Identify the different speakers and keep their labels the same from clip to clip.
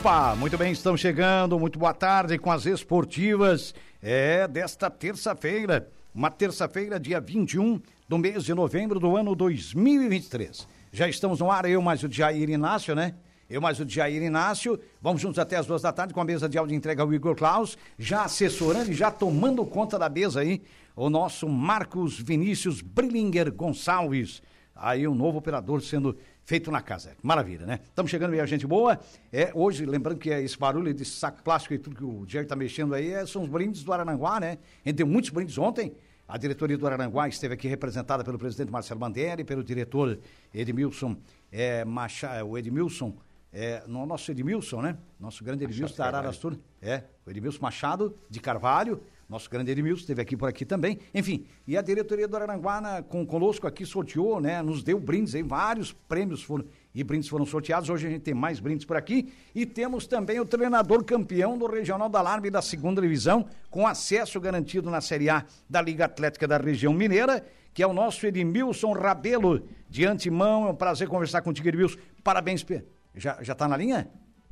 Speaker 1: Opa, muito bem, estamos chegando. Muito boa tarde com as esportivas. É desta terça-feira, uma terça-feira, dia 21 do mês de novembro do ano 2023. Já estamos no ar, eu mais o Jair Inácio, né? Eu mais o Jair Inácio. Vamos juntos até as duas da tarde com a mesa de áudio entrega ao Igor Klaus, já assessorando e já tomando conta da mesa aí, o nosso Marcos Vinícius Brillinger Gonçalves. Aí um novo operador sendo feito na casa. Maravilha, né? Estamos chegando aí a gente boa. É, hoje, lembrando que é esse barulho de saco plástico e tudo que o Jerry está mexendo aí, é, são os brindes do Arananguá, né? A gente deu muitos brindes ontem. A diretoria do Arananguá esteve aqui representada pelo presidente Marcelo Bandelli, pelo diretor Edmilson é, Macha, o Edmilson, é, no nosso Edmilson, né? Nosso grande Edmilson da Ararastur. É, o Edmilson Machado de Carvalho, nosso grande Edmilson, esteve aqui por aqui também. Enfim, e a diretoria do Araranguá com, conosco aqui sorteou, né? Nos deu brindes aí, vários prêmios foram e brindes foram sorteados. Hoje a gente tem mais brindes por aqui. E temos também o treinador campeão do Regional da Alarme da segunda divisão, com acesso garantido na Série A da Liga Atlética da região mineira, que é o nosso Edmilson Rabelo. De antemão, é um prazer conversar contigo, Edmilson. Parabéns. Já, já tá na linha?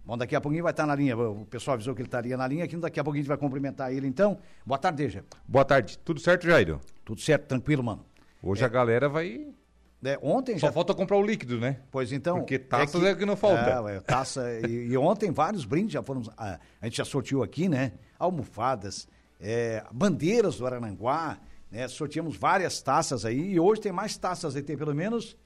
Speaker 1: Bom, daqui a pouquinho vai estar na linha. O pessoal avisou que ele estaria na linha aqui. Daqui a pouquinho a gente vai cumprimentar ele, então. Boa tarde, Deja.
Speaker 2: Boa tarde. Tudo certo, Jairo?
Speaker 1: Tudo certo, tranquilo, mano.
Speaker 2: Hoje é. a galera vai.
Speaker 1: É, ontem
Speaker 2: Só já... falta comprar o líquido, né?
Speaker 1: Pois então.
Speaker 2: Porque taças é que, é que não falta.
Speaker 1: É, taça. e, e, ontem vários brindes já foram. A, a, gente já sorteou aqui, né? Almofadas, é, bandeiras do Arananguá, né? Sorteamos várias taças aí. E hoje tem mais taças aí, tem pelo menos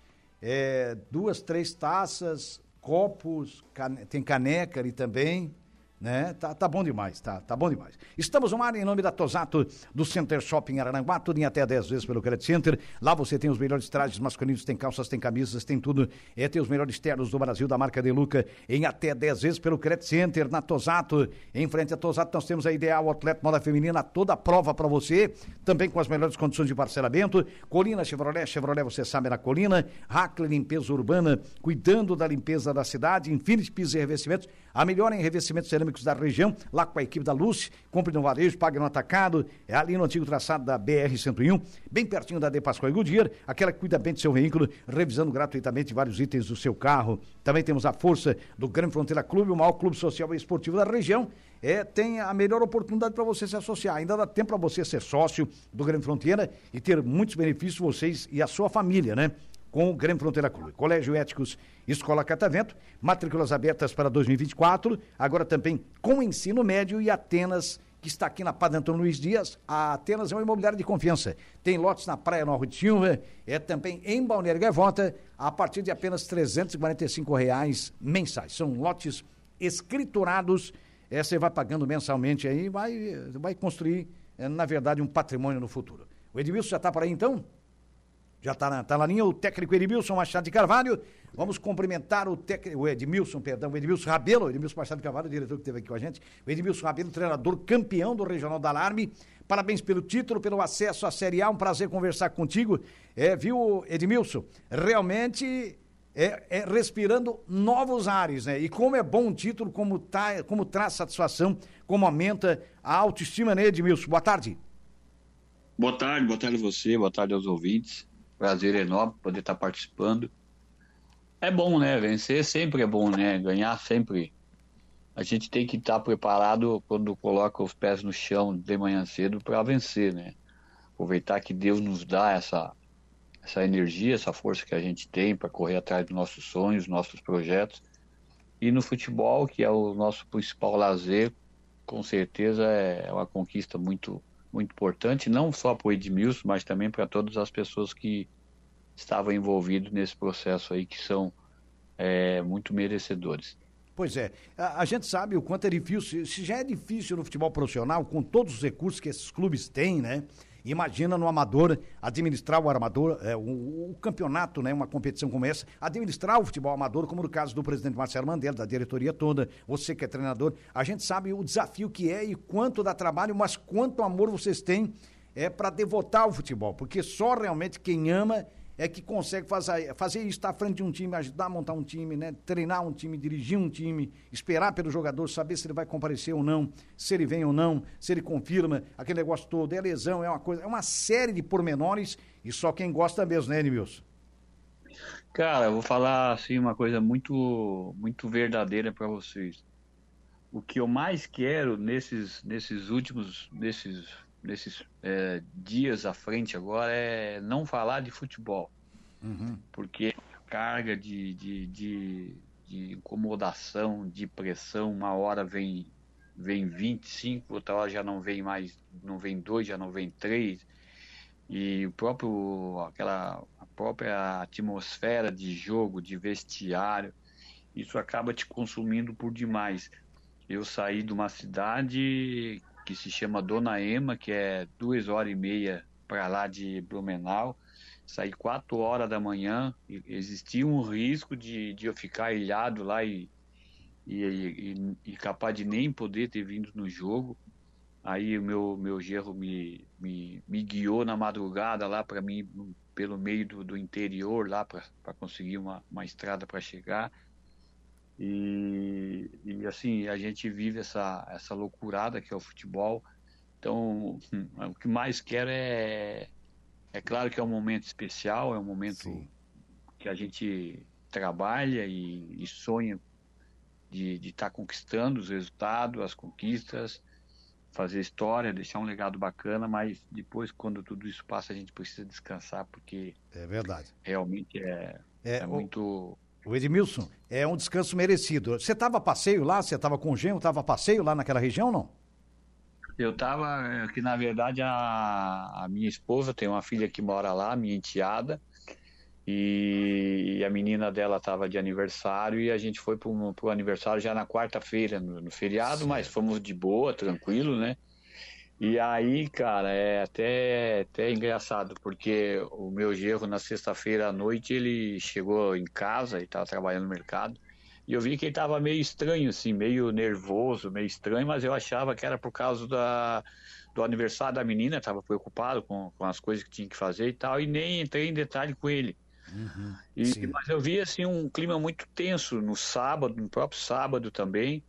Speaker 1: é, duas, três taças, copos, tem caneca ali também, né? Tá, tá bom demais, tá, tá bom demais. Estamos no ar em nome da Tosato, do Center Shopping Aranguá, tudo em até 10 vezes pelo Credit Center. Lá você tem os melhores trajes masculinos, tem calças, tem camisas, tem tudo. É, tem os melhores ternos do Brasil, da marca Deluca, em até 10 vezes pelo Credit Center, na Tosato. Em frente à Tosato, nós temos a Ideal Atleta Moda Feminina, toda a prova para você, também com as melhores condições de parcelamento. Colina Chevrolet, Chevrolet, você sabe, na Colina. Hackler Limpeza Urbana, cuidando da limpeza da cidade. Infinity Pisos e Revestimentos, a melhor em revestimentos cerâmicos da região, lá com a equipe da Luz. Compre no varejo, pague no atacado. É ali no antigo traçado da BR-101, bem pertinho da De Pascoal e Goodyear. Aquela que cuida bem do seu veículo, revisando gratuitamente vários itens do seu carro. Também temos a força do Grande Fronteira Clube, o maior clube social e esportivo da região. É, tem a melhor oportunidade para você se associar. Ainda dá tempo para você ser sócio do Grande Fronteira e ter muitos benefícios vocês e a sua família, né? Com o Grêmio Fronteira Clube. Colégio Éticos Escola Catavento, matrículas abertas para 2024, agora também com ensino médio e Atenas, que está aqui na Padre Antônio Luiz Dias. A Atenas é uma imobiliária de confiança. Tem lotes na Praia Nova de Silva, é também em Balneário Gaivota, a partir de apenas R$ reais mensais. São lotes escriturados, é, você vai pagando mensalmente aí, vai, vai construir, é, na verdade, um patrimônio no futuro. O Edmilson já está por aí então? Já está na, tá na linha o técnico Edmilson Machado de Carvalho. Vamos cumprimentar o técnico, Edmilson, perdão, o Edmilson Rabelo, Edmilson Machado de Carvalho, o diretor que esteve aqui com a gente. O Edmilson Rabelo, treinador campeão do Regional da Alarme. Parabéns pelo título, pelo acesso à Série A. Um prazer conversar contigo. É, viu, Edmilson? Realmente é, é, respirando novos ares, né? E como é bom o título, como, tá, como traz satisfação, como aumenta a autoestima, né, Edmilson? Boa tarde.
Speaker 3: Boa tarde, boa tarde a você, boa tarde aos ouvintes. Prazer enorme poder estar participando. É bom, né? Vencer sempre é bom, né? Ganhar sempre. A gente tem que estar preparado quando coloca os pés no chão de manhã cedo para vencer, né? Aproveitar que Deus nos dá essa, essa energia, essa força que a gente tem para correr atrás dos nossos sonhos, nossos projetos. E no futebol, que é o nosso principal lazer, com certeza é uma conquista muito muito importante, não só para o Edmilson, mas também para todas as pessoas que estavam envolvidos nesse processo aí, que são é, muito merecedores.
Speaker 1: Pois é, a, a, gente sabe o quanto é difícil, se já é difícil no futebol profissional, com todos os recursos que esses clubes têm, né? Imagina no amador administrar o armador, é, o, o, campeonato, né, uma competição como essa, administrar o futebol amador, como no caso do presidente Marcelo Mandela, da diretoria toda, você que é treinador, a gente sabe o desafio que é e quanto dá trabalho, mas quanto amor vocês têm é para devotar o futebol, porque só realmente quem ama é que consegue fazer, fazer isso, estar à frente de um time, ajudar a montar um time, né? treinar um time, dirigir um time, esperar pelo jogador, saber se ele vai comparecer ou não, se ele vem ou não, se ele confirma, aquele negócio todo, é lesão, é uma coisa, é uma série de pormenores e só quem gosta mesmo, né, Edmilson?
Speaker 3: Cara, eu vou falar assim uma coisa muito, muito verdadeira para vocês. O que eu mais quero nesses, nesses últimos, nesses nesses é, dias à frente agora é não falar de futebol. Uhum. Porque carga de, de, de, de, incomodação, de pressão, uma hora vem, vem 25, outra hora já não vem mais, não vem dois, já não vem três. E o próprio, aquela, a própria atmosfera de jogo, de vestiário, isso acaba te consumindo por demais. Eu saí de uma cidade que se chama Dona Ema, que é duas horas e meia para lá de Blumenau. Saí quatro horas da manhã, existia um risco de, de eu ficar ilhado lá e, e, e, e, capaz de nem poder ter vindo no jogo. Aí o meu, meu gerro me, me, me guiou na madrugada lá para mim, pelo meio do, do interior, lá para conseguir uma, uma estrada para chegar. E, e, assim, a gente vive essa, essa loucurada que é o futebol. Então, hum, o que mais quero é. É claro que é um momento especial, é um momento Sim. que a gente trabalha e, e sonha de estar tá conquistando os resultados, as conquistas, fazer história, deixar um legado bacana, mas depois, quando tudo isso passa, a gente precisa descansar, porque.
Speaker 1: É verdade.
Speaker 3: Realmente é, é, é muito.
Speaker 1: O Edmilson, é um descanso merecido. Você estava a passeio lá? Você estava com o genro? Estava a passeio lá naquela região não?
Speaker 3: Eu estava, é, que na verdade a, a, minha esposa tem uma filha que mora lá, minha enteada, e, e a menina dela estava de aniversário e a gente foi para o aniversário já na quarta-feira, no, no, feriado, mas fomos de boa, tranquilo, né? E aí, cara, é até, até engraçado, porque o meu gerro na sexta-feira à noite ele chegou em casa e estava trabalhando no mercado. E eu vi que ele estava meio estranho, assim, meio nervoso, meio estranho, mas eu achava que era por causa da, do aniversário da menina, estava preocupado com, com as coisas que tinha que fazer e tal, e nem entrei em detalhe com ele. Uhum, e, mas eu vi assim um clima muito tenso no sábado, no próprio sábado também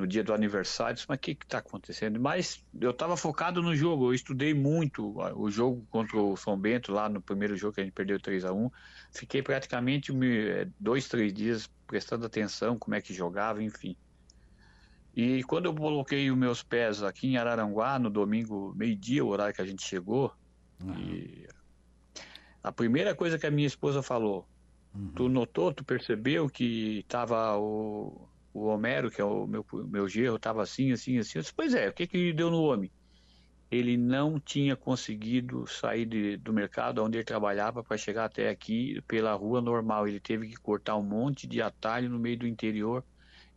Speaker 3: no dia do aniversário, disse, mas o que está acontecendo? Mas eu estava focado no jogo, eu estudei muito o jogo contra o São Bento, lá no primeiro jogo que a gente perdeu 3 a 1 Fiquei praticamente eh, dois, três dias prestando atenção como é que jogava, enfim. E quando eu coloquei os meus pés aqui em Araranguá, no domingo, meio-dia, o horário que a gente chegou, uhum. a primeira coisa que a minha esposa falou, uhum. tu notou, tu percebeu que estava o o Homero, que é o meu, meu gerro, estava assim, assim, assim. Eu disse, pois é, o que que deu no homem? Ele não tinha conseguido sair de, do mercado onde ele trabalhava para chegar até aqui pela rua normal. Ele teve que cortar um monte de atalho no meio do interior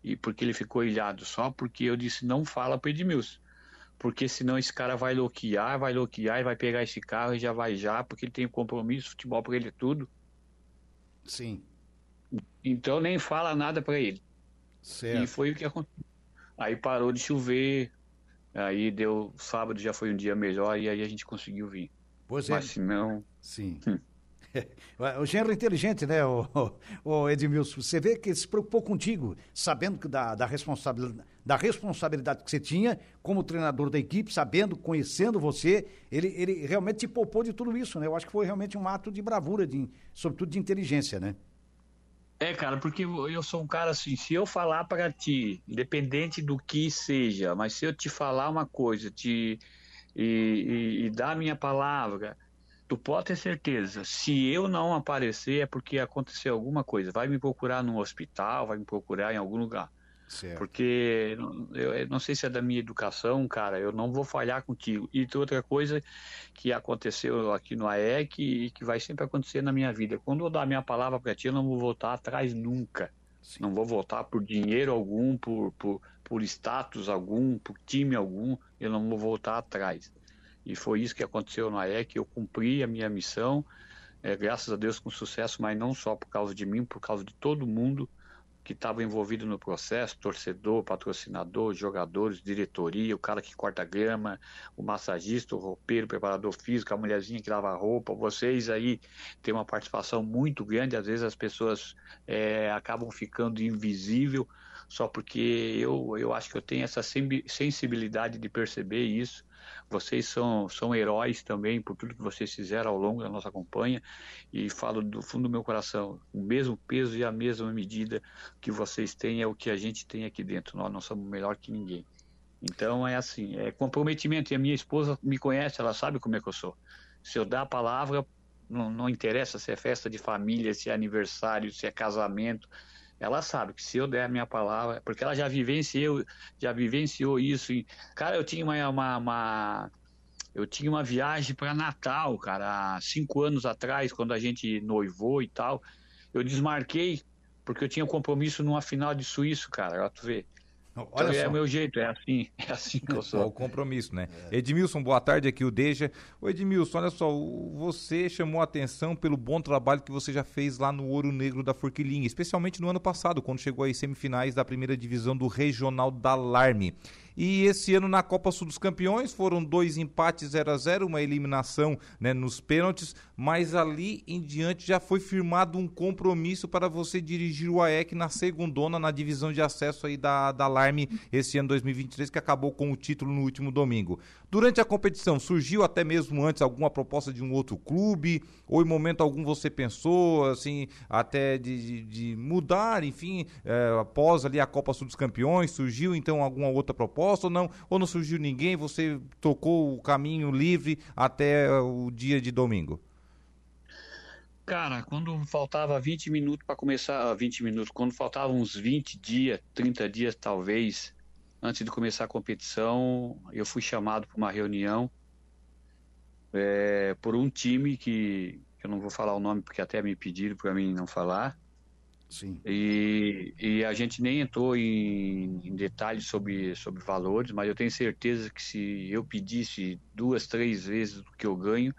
Speaker 3: e porque ele ficou ilhado. Só porque eu disse, não fala para Edmilson. Porque senão esse cara vai loquear, vai loquear e vai pegar esse carro e já vai já, porque ele tem compromisso, futebol para ele é tudo.
Speaker 1: Sim.
Speaker 3: Então nem fala nada para ele.
Speaker 1: Certo.
Speaker 3: E foi o que aconteceu. Aí parou de chover, aí deu. Sábado já foi um dia melhor e aí a gente conseguiu vir.
Speaker 1: Pois
Speaker 3: é. Mas se não.
Speaker 1: Sim. Hum. O gênero inteligente, né, o, o, Edmilson? Você vê que ele se preocupou contigo, sabendo que da, da, responsabilidade, da responsabilidade que você tinha como treinador da equipe, sabendo, conhecendo você, ele, ele realmente te poupou de tudo isso, né? Eu acho que foi realmente um ato de bravura, de, sobretudo de inteligência, né?
Speaker 3: É, cara, porque eu sou um cara assim, se eu falar para ti, independente do que seja, mas se eu te falar uma coisa, te e, e, e dar a minha palavra, tu pode ter certeza, se eu não aparecer é porque aconteceu alguma coisa. Vai me procurar no hospital, vai me procurar em algum lugar. Certo. Porque eu, eu, não sei se é da minha educação, cara, eu não vou falhar contigo. E outra coisa que aconteceu aqui no AEC e que vai sempre acontecer na minha vida. Quando eu dar a minha palavra para ti, eu não vou voltar atrás nunca. Sim. Não vou voltar por dinheiro algum, por, por, por status algum, por time algum, eu não vou voltar atrás. E foi isso que aconteceu no AEC, eu cumpri a minha missão, é, graças a Deus com sucesso, mas não só por causa de mim, por causa de todo mundo, que estava envolvido no processo, torcedor, patrocinador, jogadores, diretoria, o cara que corta grama, o massagista, o roupeiro, o preparador físico, a mulherzinha que lava roupa, vocês aí têm uma participação muito grande, às vezes as pessoas é, acabam ficando invisível só porque eu, eu acho que eu tenho essa sensibilidade de perceber isso vocês são, são heróis também por tudo que vocês fizeram ao longo da nossa campanha e falo do fundo do meu coração, o mesmo peso e a mesma medida que vocês têm é o que a gente tem aqui dentro. Nós não somos melhor que ninguém. Então é assim, é comprometimento. E a minha esposa me conhece, ela sabe como é que eu sou. Se eu dar a palavra, não, não interessa se é festa de família, se é aniversário, se é casamento, ela sabe que se eu der a minha palavra, porque ela já vivenciou, já vivenciou isso. E, cara, eu tinha uma, uma, uma eu tinha uma viagem para Natal, cara, há cinco anos atrás, quando a gente noivou e tal. Eu desmarquei porque eu tinha um compromisso numa final de suíço, cara. Ó, tu vê. Olha então, é o meu jeito, é assim, é assim que eu sou.
Speaker 2: o compromisso, né? É. Edmilson, boa tarde, aqui o Deja. Ô Edmilson, olha só, você chamou a atenção pelo bom trabalho que você já fez lá no Ouro Negro da Forquilinha, especialmente no ano passado, quando chegou às semifinais da primeira divisão do Regional da Larme. E esse ano na Copa Sul dos Campeões foram dois empates 0 a 0 uma eliminação né, nos pênaltis, mas ali em diante já foi firmado um compromisso para você dirigir o AEC na segundona, na divisão de acesso aí da, da Alarme esse ano 2023, que acabou com o título no último domingo. Durante a competição, surgiu até mesmo antes alguma proposta de um outro clube? Ou em momento algum você pensou, assim, até de, de, de mudar, enfim, é, após ali a Copa Sul dos Campeões, surgiu então alguma outra proposta ou não? Ou não surgiu ninguém, você tocou o caminho livre até o dia de domingo?
Speaker 3: Cara, quando faltava 20 minutos para começar, 20 minutos, quando faltavam uns 20 dias, 30 dias talvez, antes de começar a competição, eu fui chamado para uma reunião é, por um time que, eu não vou falar o nome porque até me pediram para mim não falar.
Speaker 1: Sim.
Speaker 3: E, e a gente nem entrou em, em, detalhes sobre, sobre valores, mas eu tenho certeza que se eu pedisse duas, três vezes o que eu ganho,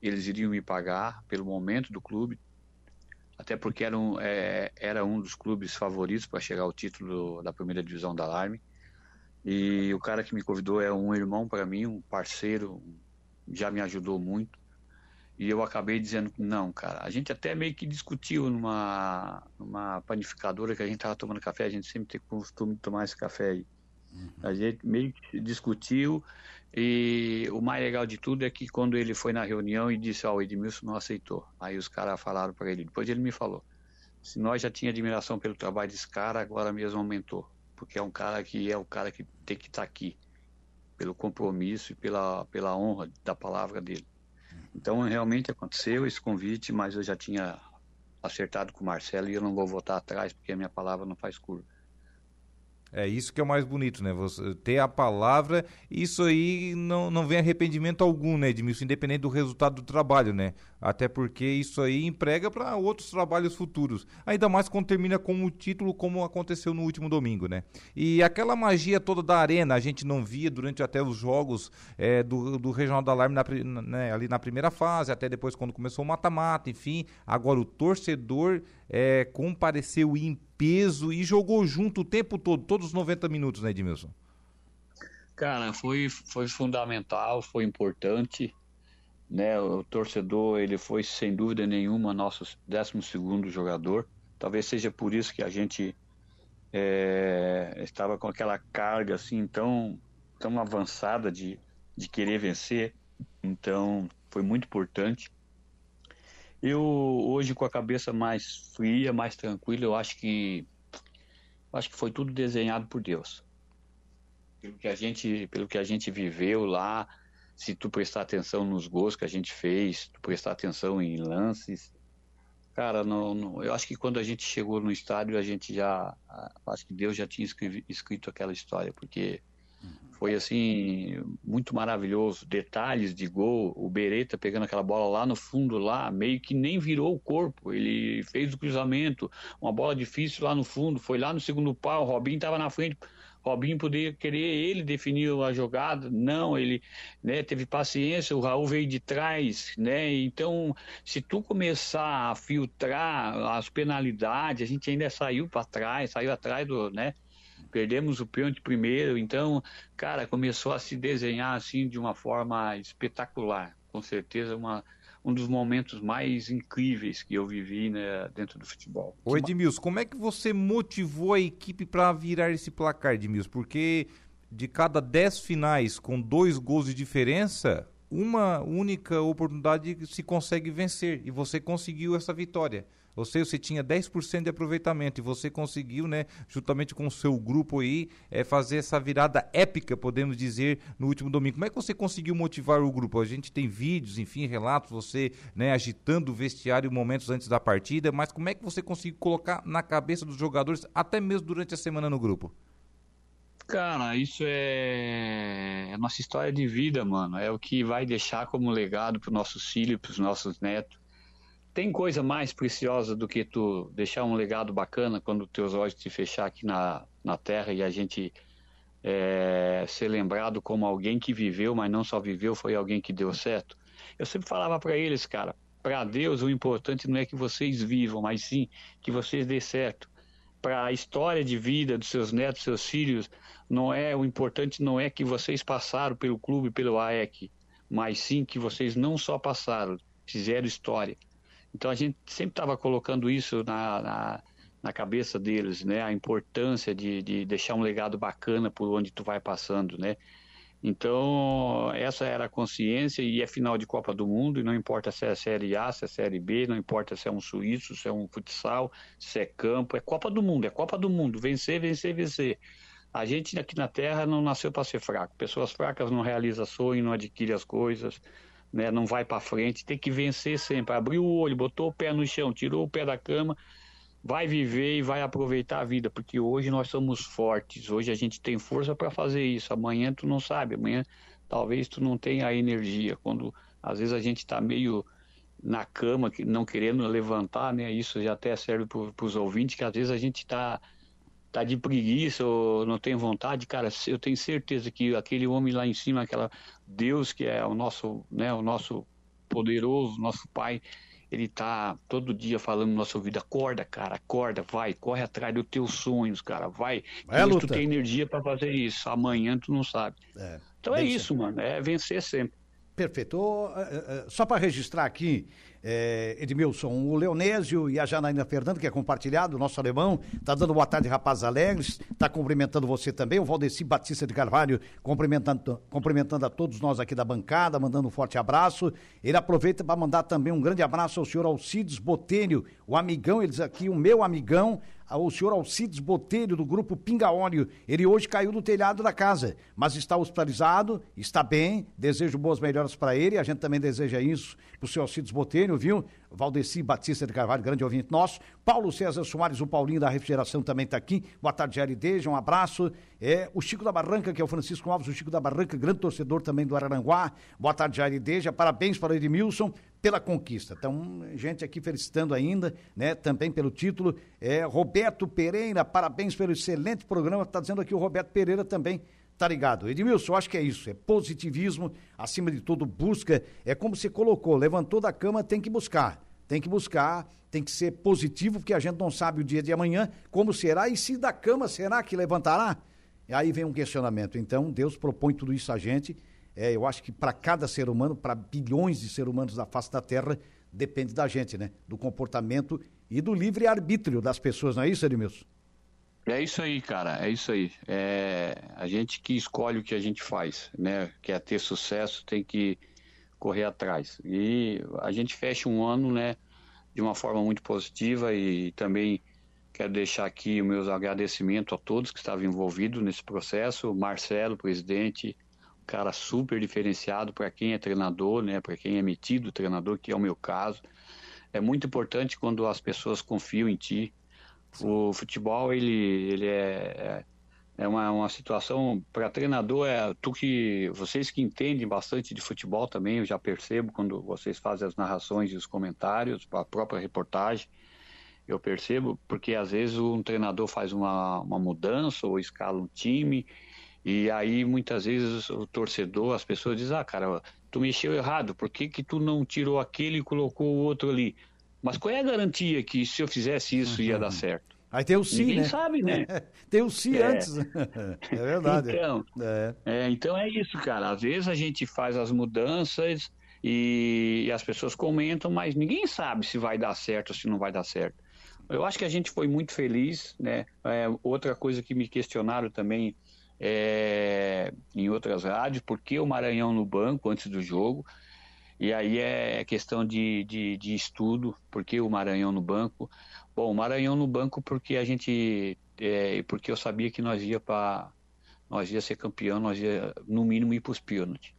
Speaker 3: eles iriam me pagar pelo momento do clube, até porque era um, é, era um dos clubes favoritos para chegar ao título da primeira divisão da Alarme. E o cara que me convidou é um irmão para mim, um parceiro, já me ajudou muito. E eu acabei dizendo não, cara. A gente até meio que discutiu numa, numa panificadora que a gente tava tomando café, a gente sempre tem costume de tomar esse café aí. Uhum. A gente meio que discutiu e o mais legal de tudo é que quando ele foi na reunião e disse, ó, oh, o Edmilson não aceitou. Aí os caras falaram para ele, depois ele me falou, se nós já tinha admiração pelo trabalho desse cara, agora mesmo aumentou porque é um cara que é o cara que tem que estar tá aqui pelo compromisso e pela, pela honra da palavra dele. Então realmente aconteceu esse convite, mas eu já tinha acertado com o Marcelo e eu não vou voltar atrás porque a minha palavra não faz curva.
Speaker 2: É isso que é o mais bonito, né? Você ter a palavra, isso aí não, não vem arrependimento algum, né, Edmilson? Independente do resultado do trabalho, né? Até porque isso aí emprega para outros trabalhos futuros. Ainda mais quando termina com o título, como aconteceu no último domingo, né? E aquela magia toda da arena, a gente não via durante até os jogos é, do, do Regional da Alarme na, né, ali na primeira fase, até depois quando começou o mata-mata, enfim. Agora o torcedor é, compareceu em peso e jogou junto o tempo todo, todos os 90 minutos, né, Edmilson?
Speaker 3: Cara, foi, foi fundamental, foi importante. Né? O torcedor, ele foi sem dúvida nenhuma nosso 12 jogador. Talvez seja por isso que a gente é, estava com aquela carga assim tão, tão avançada de, de querer vencer. Então, foi muito importante. Eu hoje com a cabeça mais fria, mais tranquila, eu acho que acho que foi tudo desenhado por Deus. Pelo que a gente, pelo que a gente viveu lá, se tu prestar atenção nos gols que a gente fez, tu prestar atenção em lances, cara, não, não, eu acho que quando a gente chegou no estádio, a gente já, acho que Deus já tinha escrito, escrito aquela história, porque foi assim muito maravilhoso. Detalhes de gol, o Beretta pegando aquela bola lá no fundo lá, meio que nem virou o corpo. Ele fez o cruzamento, uma bola difícil lá no fundo, foi lá no segundo pau, o Robinho estava na frente. Robinho poderia querer ele definir a jogada, não, ele né, teve paciência, o Raul veio de trás, né? Então, se tu começar a filtrar as penalidades, a gente ainda saiu para trás, saiu atrás do, né? Perdemos o pênalti primeiro, então, cara, começou a se desenhar assim de uma forma espetacular. Com certeza uma um dos momentos mais incríveis que eu vivi né, dentro do futebol.
Speaker 2: Ô Edmilson, como é que você motivou a equipe para virar esse placar, Edmilson? Porque de cada 10 finais com dois gols de diferença, uma única oportunidade se consegue vencer e você conseguiu essa vitória. Ou seja, você tinha 10% de aproveitamento e você conseguiu, né, juntamente com o seu grupo aí, é, fazer essa virada épica, podemos dizer, no último domingo. Como é que você conseguiu motivar o grupo? A gente tem vídeos, enfim, relatos, você né, agitando o vestiário momentos antes da partida, mas como é que você conseguiu colocar na cabeça dos jogadores, até mesmo durante a semana no grupo?
Speaker 3: Cara, isso é... é nossa história de vida, mano. É o que vai deixar como legado para os nossos filhos, para os nossos netos tem coisa mais preciosa do que tu deixar um legado bacana quando teus olhos te fechar aqui na, na Terra e a gente é, ser lembrado como alguém que viveu, mas não só viveu, foi alguém que deu certo. Eu sempre falava para eles, cara, para Deus o importante não é que vocês vivam, mas sim que vocês dê certo. Para a história de vida dos seus netos, seus filhos, não é o importante não é que vocês passaram pelo clube, pelo AEC, mas sim que vocês não só passaram, fizeram história. Então a gente sempre estava colocando isso na, na, na, cabeça deles, né? A importância de, de deixar um legado bacana por onde tu vai passando, né? Então, essa era a consciência e é final de Copa do Mundo, e não importa se é Série A, se é Série B, não importa se é um suíço, se é um futsal, se é campo, é Copa do Mundo, é Copa do Mundo, vencer, vencer, vencer. A gente aqui na Terra não nasceu para ser fraco. Pessoas fracas não realizam sonho, não adquirem as coisas, né, não vai para frente, tem que vencer sempre. Abriu o olho, botou o pé no chão, tirou o pé da cama, vai viver e vai aproveitar a vida, porque hoje nós somos fortes, hoje a gente tem força para fazer isso. Amanhã tu não sabe, amanhã talvez tu não tenha a energia. Quando às vezes a gente está meio na cama, não querendo levantar, né? Isso já até serve para os ouvintes, que às vezes a gente está tá de preguiça ou não tem vontade, cara, eu tenho certeza que aquele homem lá em cima, aquela Deus que é o nosso, né, o nosso poderoso, nosso Pai, ele tá todo dia falando no nosso ouvido, acorda, cara, acorda, vai, corre atrás dos teus sonhos, cara, vai. vai tu tem energia para fazer isso, amanhã tu não sabe. É, então é isso, mano, é vencer sempre.
Speaker 1: Perfeito. Uh, uh, só para registrar aqui, é, Edmilson, o Leonésio e a Janaína Fernando, que é compartilhado, o nosso alemão, tá dando boa tarde, rapazes alegres, tá cumprimentando você também, o Valdeci Batista de Carvalho, cumprimentando, cumprimentando a todos nós aqui da bancada, mandando um forte abraço. Ele aproveita para mandar também um grande abraço ao senhor Alcides Botelho, o amigão, eles aqui, o meu amigão, o senhor Alcides Botelho, do grupo Pinga Óleo. Ele hoje caiu do telhado da casa, mas está hospitalizado, está bem. Desejo boas melhoras para ele. A gente também deseja isso para o senhor Alcides Botelho, viu? Valdeci Batista de Carvalho, grande ouvinte nosso. Paulo César Soares, o Paulinho da Refrigeração também está aqui. Boa tarde, LD, um abraço. É, o Chico da Barranca, que é o Francisco Alves, o Chico da Barranca, grande torcedor também do Araranguá. Boa tarde, Jarideja. Parabéns para o Edmilson pela conquista. Então, gente aqui felicitando ainda, né? Também pelo título. É, Roberto Pereira, parabéns pelo excelente programa. Está dizendo aqui o Roberto Pereira também. Tá ligado? Edmilson, acho que é isso. É positivismo, acima de tudo, busca. É como você colocou, levantou da cama, tem que buscar. Tem que buscar, tem que ser positivo, porque a gente não sabe o dia de amanhã, como será, e se da cama será que levantará? Aí vem um questionamento. Então, Deus propõe tudo isso a gente. É, eu acho que para cada ser humano, para bilhões de seres humanos da face da Terra, depende da gente, né? Do comportamento e do livre-arbítrio das pessoas, não é isso, Edmilson?
Speaker 3: É isso aí, cara, é isso aí. É a gente que escolhe o que a gente faz, né? Quer ter sucesso, tem que correr atrás. E a gente fecha um ano, né, de uma forma muito positiva e também quero deixar aqui meus agradecimentos a todos que estavam envolvidos nesse processo, Marcelo, presidente, cara super diferenciado para quem é treinador, né, para quem é metido treinador, que é o meu caso. É muito importante quando as pessoas confiam em ti. O futebol ele ele é, é é uma, uma situação para treinador é tu que vocês que entendem bastante de futebol também eu já percebo quando vocês fazem as narrações e os comentários a própria reportagem eu percebo porque às vezes um treinador faz uma, uma mudança ou escala um time e aí muitas vezes o torcedor as pessoas dizem ah cara tu mexeu errado por que que tu não tirou aquele e colocou o outro ali mas qual é a garantia que se eu fizesse isso ia dar uhum. certo
Speaker 1: Aí tem o si,
Speaker 3: Ninguém
Speaker 1: né?
Speaker 3: sabe, né?
Speaker 1: tem o si é. antes. é verdade.
Speaker 3: Então é. é. então é isso, cara. Às vezes a gente faz as mudanças e, e as pessoas comentam, mas ninguém sabe se vai dar certo ou se não vai dar certo. Eu acho que a gente foi muito feliz, né? É, outra coisa que me questionaram também é, em outras rádios, por que o Maranhão no banco antes do jogo? E aí é questão de, de, de estudo, por que o Maranhão no banco? Bom, o Maranhão no banco porque a gente, é, porque eu sabia que nós ia para, nós ia ser campeão, nós ia no mínimo ir para os pênaltis.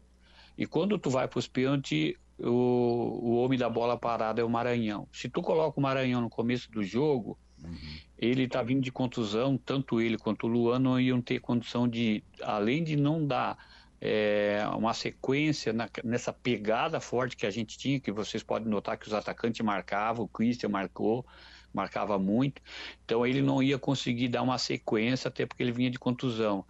Speaker 3: E quando tu vai para os pênaltis, o, o homem da bola parada é o Maranhão. Se tu coloca o Maranhão no começo do jogo, uhum. ele tá vindo de contusão, tanto ele quanto o Luan não iam ter condição de, além de não dar é, uma sequência na, nessa pegada forte que a gente tinha, que vocês podem notar que os atacantes marcavam, o Christian marcou, marcava muito, então ele não ia conseguir dar uma sequência, até porque ele vinha de contusão.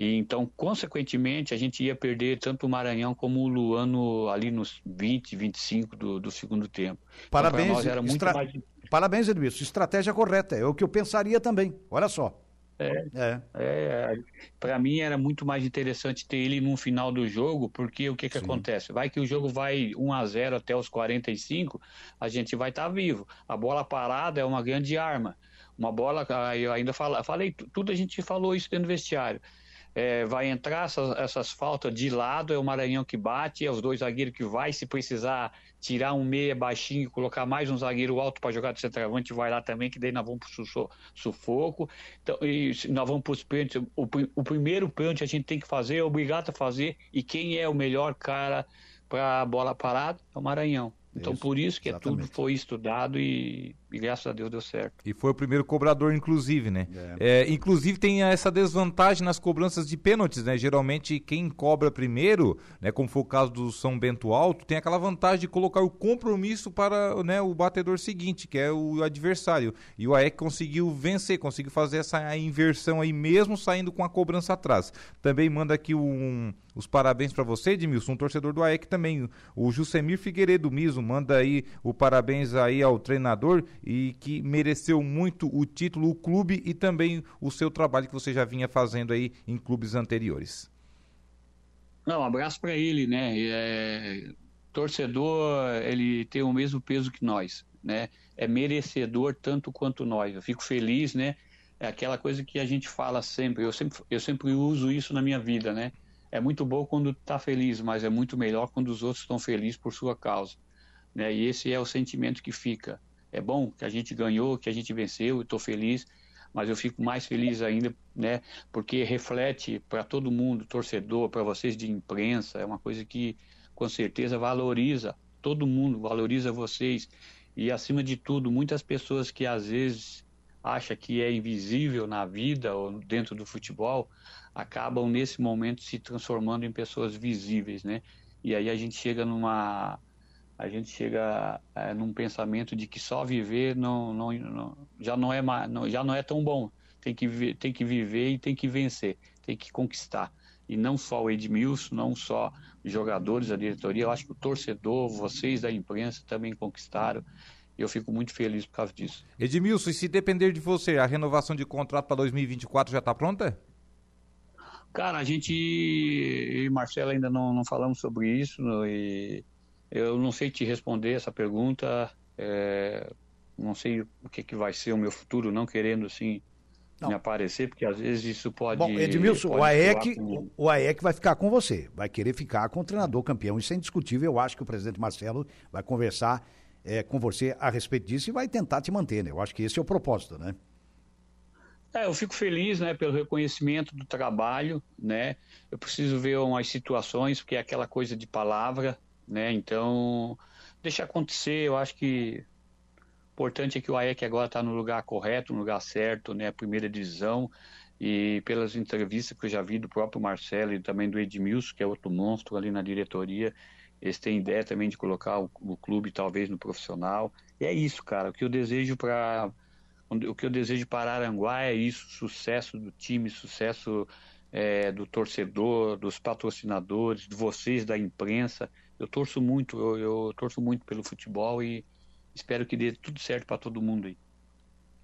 Speaker 3: E então, consequentemente, a gente ia perder tanto o Maranhão como o Luano ali nos 20, 25 do, do segundo tempo.
Speaker 1: Então, Parabéns, então, era muito estra... mais... Parabéns, Edmilson. Estratégia correta, é o que eu pensaria também. Olha só.
Speaker 3: É, é. é para mim era muito mais interessante ter ele no final do jogo, porque o que que Sim. acontece? Vai que o jogo vai 1 a 0 até os 45, a gente vai estar tá vivo. A bola parada é uma grande arma. Uma bola, eu ainda fala, falei, tudo a gente falou isso dentro do vestiário é, vai entrar essas, essas, faltas de lado, é o Maranhão que bate, é os dois zagueiros que vai, se precisar tirar um meia baixinho e colocar mais um zagueiro alto para jogar de centroavante, vai lá também, que daí nós vamos para o sufoco. Então, e nós vamos para os pênaltis. O, o primeiro pênalti a gente tem que fazer, é obrigado a fazer, e quem é o melhor cara para a bola parada é o Maranhão. Então, isso, por isso que é tudo foi estudado e, e, graças a Deus deu certo.
Speaker 2: E foi o primeiro cobrador, inclusive, né? É. É, inclusive tem essa desvantagem nas cobranças de pênaltis, né? Geralmente quem cobra primeiro, né, como foi o caso do São Bento Alto, tem aquela vantagem de colocar o compromisso para né, o batedor seguinte, que é o adversário. E o AEC conseguiu vencer, conseguiu fazer essa inversão aí, mesmo saindo com a cobrança atrás. Também manda aqui um os parabéns para você, Edmilson, um torcedor do AEC também. O Jusemir Figueiredo Miso manda aí o parabéns aí ao treinador e que mereceu muito o título, o clube e também o seu trabalho que você já vinha fazendo aí em clubes anteriores.
Speaker 3: Não, um abraço para ele, né? É, torcedor, ele tem o mesmo peso que nós, né? É merecedor tanto quanto nós. Eu fico feliz, né? É aquela coisa que a gente fala sempre. Eu sempre, eu sempre uso isso na minha vida, né? é muito bom quando está feliz, mas é muito melhor quando os outros estão felizes por sua causa. Né? E esse é o sentimento que fica. É bom que a gente ganhou, que a gente venceu, estou feliz, mas eu fico mais feliz ainda, né? Porque reflete para todo mundo, torcedor, para vocês de imprensa, é uma coisa que com certeza valoriza todo mundo, valoriza vocês e acima de tudo, muitas pessoas que às vezes acham que é invisível na vida ou dentro do futebol, acabam nesse momento se transformando em pessoas visíveis, né? E aí a gente chega numa a gente chega é, num pensamento de que só viver não, não, não já não é não, já não é tão bom. Tem que tem que viver e tem que vencer, tem que conquistar. E não só o Edmilson, não só os jogadores da diretoria, eu acho que o torcedor, vocês da imprensa também conquistaram. E eu fico muito feliz por causa disso.
Speaker 2: Edmilson, e se depender de você, a renovação de contrato para 2024 já está pronta?
Speaker 3: Cara, a gente e Marcelo ainda não, não falamos sobre isso e eu não sei te responder essa pergunta. É, não sei o que, que vai ser o meu futuro, não querendo assim não. me aparecer, porque às vezes isso pode.
Speaker 1: Bom, Edmilson, pode o, AEC, com... o AEC vai ficar com você, vai querer ficar com o treinador campeão. Isso é indiscutível. Eu acho que o presidente Marcelo vai conversar é, com você a respeito disso e vai tentar te manter, né? Eu acho que esse é o propósito, né?
Speaker 3: É, eu fico feliz, né, pelo reconhecimento do trabalho, né? Eu preciso ver umas situações, porque é aquela coisa de palavra, né? Então, deixa acontecer. Eu acho que o importante é que o AEC agora está no lugar correto, no lugar certo, né? Primeira divisão. E pelas entrevistas que eu já vi do próprio Marcelo e também do Edmilson, que é outro monstro ali na diretoria, eles têm ideia também de colocar o, o clube talvez no profissional. E é isso, cara. O que eu desejo para o que eu desejo para Aranguá é isso: sucesso do time, sucesso é, do torcedor, dos patrocinadores, de vocês da imprensa. Eu torço muito, eu, eu torço muito pelo futebol e espero que dê tudo certo para todo mundo aí.